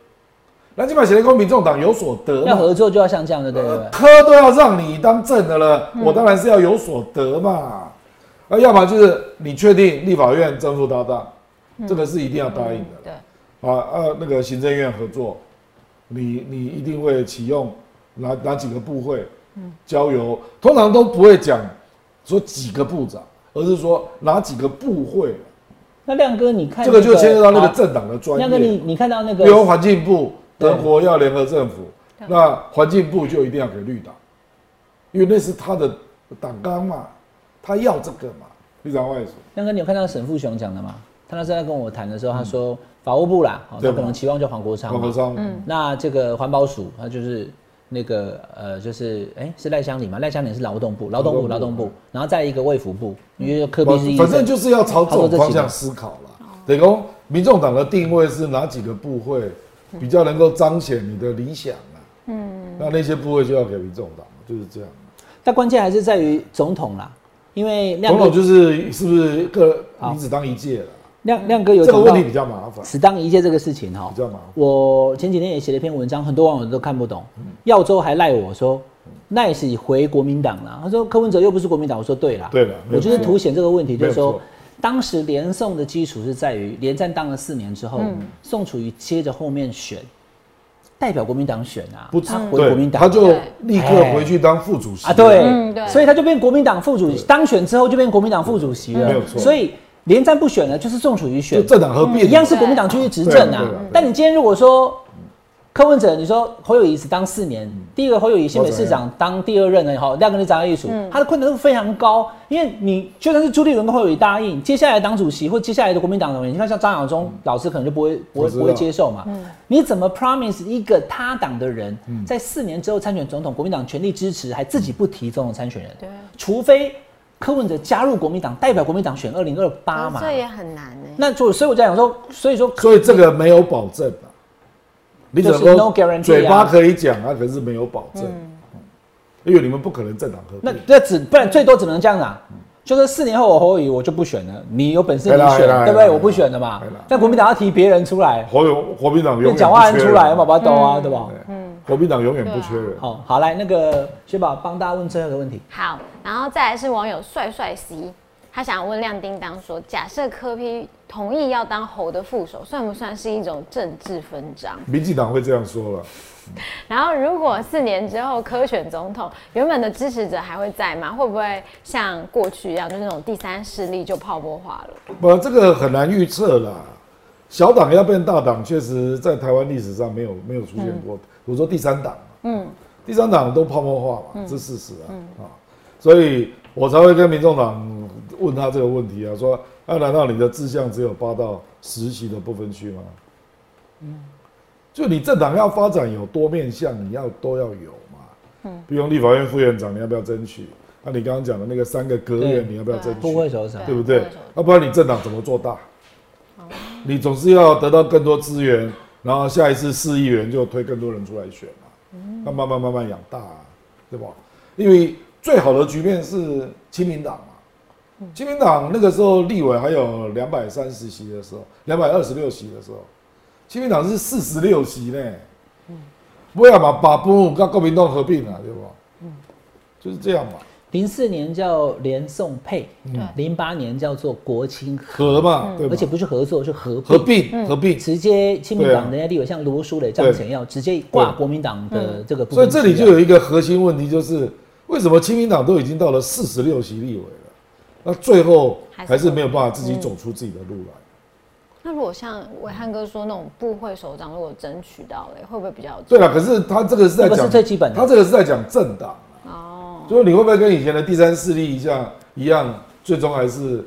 那基本上写跟民众党有所得要，合作就要像这样的，对不对？科都要让你当正的了，我当然是要有所得嘛。啊，要么就是你确定立法院正副搭档，这个是一定要答应的。对，啊啊，那个行政院合作，你你一定会启用哪哪几个部会，嗯交由通常都不会讲说几个部长，而是说哪几个部会，那亮哥，你看、这个就牵涉到那个政党的专业亮哥，你业。你看到那个比如环境部，对德国要联合政府，那环境部就一定要给绿党，因为那是他的党纲嘛，他要这个嘛，绿党外属。亮哥，你有看到沈富雄讲的吗？他那时候在跟我谈的时候，他说法务部啦，他可能期望叫黄国昌嘛。黄国昌，那这个环保署，他就是那个呃，就是哎、是赖香里嘛？赖香里是劳动部，劳动部，劳劳动部，然后再一个卫福部，因为科比是医反正就是要朝这种方向思考了。等于说，民众党的定位是哪几个部会比较能够彰显你的理想啊？嗯，那那些部会就要给民众党，就是这样。但关键还是在于总统啦，因为总统就是是不是个好你只当一届了？亮亮哥有这个问题比较麻烦，只当一切这个事情哈比，较麻烦。我前几天也写了一篇文章，很多网友都看不懂。耀州还赖我说，赖是回国民党了。他说柯文哲又不是国民党。我说对了，对了我就是错。凸显这个问题，就是说当时连宋的基础是在于连战当了四年之后，宋楚瑜接着后面选，代表国民党选啊，不他回国民党，他就立刻回去当副主席啊，对，嗯对。所以他就变国民党副主席，当选之后就变国民党副主席了，没有错。所以连战不选呢，就是宋楚瑜选。就，政党合并一样是国民党继续执政啊。但你今天如果说柯文哲，你说侯友谊只当四年，第一个侯友谊新北市长当第二任的哈，亮哥你长艺术，他的困难度非常高，因为你就算是朱立伦跟侯友谊答应，接下来党主席或接下来的国民党的人，你看像张亚中老师可能就不会不会不会接受嘛。你怎么 promise 一个他党的人在四年之后参选总统，国民党全力支持，还自己不提总统参选人？对，除非柯文哲加入国民党，代表国民党选二零二八嘛。这也很难呢。那就所以我在讲说，所以说所以这个没有保证啊。你只能就是 no guarantee 啊嘴巴可以讲啊，可是没有保证，因为你们不可能政党合那并。那只不然最多只能这样啦、就是四年后我侯友宜我就不选了，你有本事你选对不对？我不选了嘛。但国民党要提别人出来，国有国民党永远那蒋万安出来，人宝宝兜啊，对吧？对国民党永远不缺人。好，好来那个薛宝帮大家问最后一个问题，好，然后再来是网友帅帅 C，他想问亮叮当说，假设柯批同意要当侯的副手，算不算是一种政治分赃？民进党会这样说了，然后如果四年之后柯选总统，原本的支持者还会在吗？会不会像过去一样，就是那种第三势力就泡沫化了？不，这个很难预测啦。小党要变大党，确实在台湾历史上没有没有出现过。我说第三党，嗯，第三党都泡沫化嘛，这事实啊啊，所以我才会跟民众党问他这个问题啊，说那，难道你的志向只有八到十席的部分区吗？嗯，就你政党要发展有多面向，你要都要有嘛。嗯，比如立法院副院长，你要不要争取？那、你刚刚讲的那个三个阁员，你要不要争取？不会首长对不对？要不然你政党怎么做大？你总是要得到更多资源，然后下一次市议员就推更多人出来选嘛，那慢慢慢慢养大、啊，对吧？因为最好的局面是亲民党嘛，亲民党那个时候立委还有两百三十席的时候，两百二十六席的时候，亲民党是四十六席呢，不要嘛把不跟国民党合并了、对吧？就是这样嘛，零四年叫连宋配，对。零八年叫做国清合，嘛，而且不是合作，是合合并。合并，直接亲民党的那些立委，像罗淑蕾、张显耀，直接挂国民党的这个部。所以这里就有一个核心问题，就是为什么亲民党都已经到了四十六席立委了，那最后还是没有办法自己走出自己的路来？那如果像伟汉哥说那种部会首长，如果争取到了，会不会比较有对了，可是他这个是在讲最基本的？他这个是在讲政党，哦，就是你会不会跟以前的第三势力一样一样，最终还是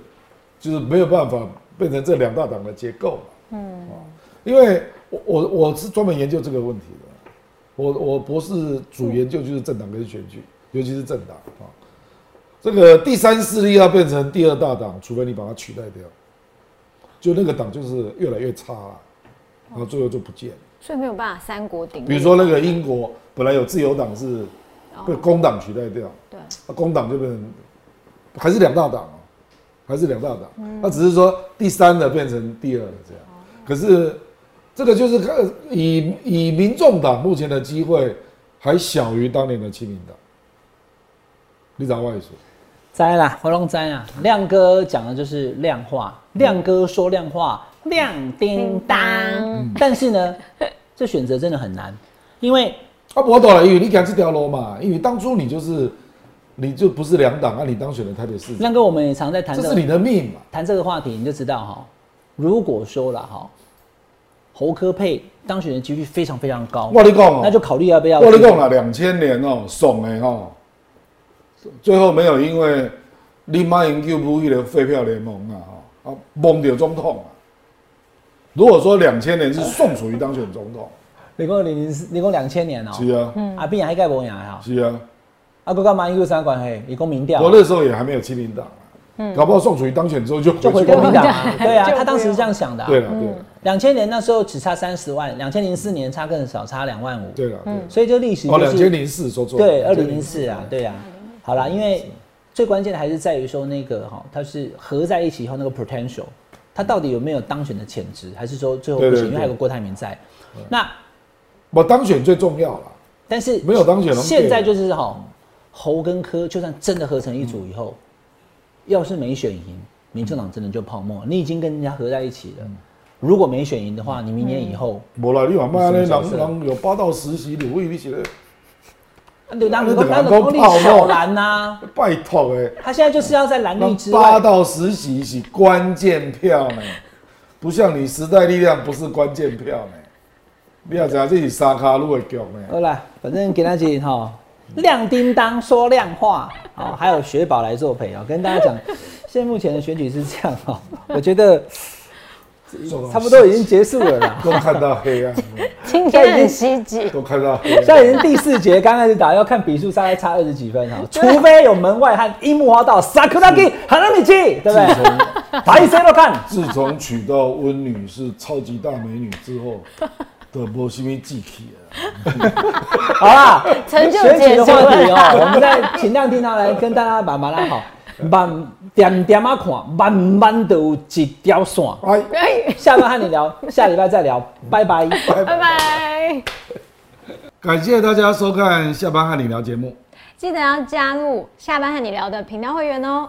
就是没有办法变成这两大党的结构？嗯，因为我我我是专门研究这个问题的，我我博士主研究就是政党跟选举，尤其是政党啊。这个第三势力要变成第二大党，除非你把它取代掉，就那个党就是越来越差了，然后最后就不见了。所以没有办法三国鼎立。比如说那个英国本来有自由党是被工党取代掉，对，那工党就变成还是两大党哦，还是两大党，那只是说第三的变成第二的这样。可是这个就是看以以民众党目前的机会还小于当年的亲民党，你找外说。摘啦，回龙摘啊。亮哥讲的就是量化，亮哥说量化，亮叮当。但是呢，这选择真的很难，因为啊，我懂了，因为你讲这条路嘛，因为当初你就是你就不是两党啊，你当选了台北市长，亮哥我们也常在谈这是你的命嘛。谈这个话题，你就知道哈，如果说了哈，侯科佩当选的几率非常非常高，我跟你讲哦，那就考虑要不要。我跟你讲了，两千年哦，爽的哈，最后没有因为你马英九不去的废票联盟啊，哈啊，蒙掉总统啊。如果说两千年是宋楚瑜当选总统，你讲零零四，你讲两千年哦，是啊，阿扁还盖无赢哈，是啊，阿哥干嘛英九三关系？一共民调，我那时候也还没有亲民党嗯，搞不好宋楚瑜当选之后就就回国民党。啊，对啊，他当时是这样想的，对了对了，两千年那时候只差三十万，两千零四年差更少，差两万五，对了，嗯。所以就历史哦，两千零四说错，对，二零零四啊，对啊，好了，因为最关键的还是在于说那个哈，它是合在一起以后那个 potential。他到底有没有当选的潜质，还是说最后不行？因为还有个郭台铭在。那我当选最重要了，但是没有当选。现在就是哈，侯跟柯就算真的合成一组以后，要是没选赢，民进党真的就泡沫。你已经跟人家合在一起了，如果没选赢的话，你明年以后，无啦，你往卖咧，人人有八到十席的位，你写的。对，那如果那个力小蓝呐，拜托哎，他现在就是要在蓝绿之外，八到十席是关键票呢，不像你时代力量不是关键票呢，你要知道这是沙卡路的局呢。好啦，反正给大家哈，亮叮当说亮话啊，还有雪宝来作陪哦，跟大家讲，现在目前的选举是这样哈，我觉得。差不多已经结束了啦，都看到黑暗，今天很稀奇，都看到黑暗。现在已经第四节，刚开始打要看比数，大概差二十几分哈，除非有门外汉樱木花道，Sakuragi 很难米奇，对不对？白谁都看。自从娶到温女士超级大美女之后，都无什么志气了。好啦，成就解的话题哦，我们再请亮听他来跟大家慢慢来好。慢点点啊看，慢慢都有一条线。哎，下班和你聊，下礼拜再聊，拜拜，拜拜。感谢大家收看下班和你聊节目，记得要加入下班和你聊的频道会员哦。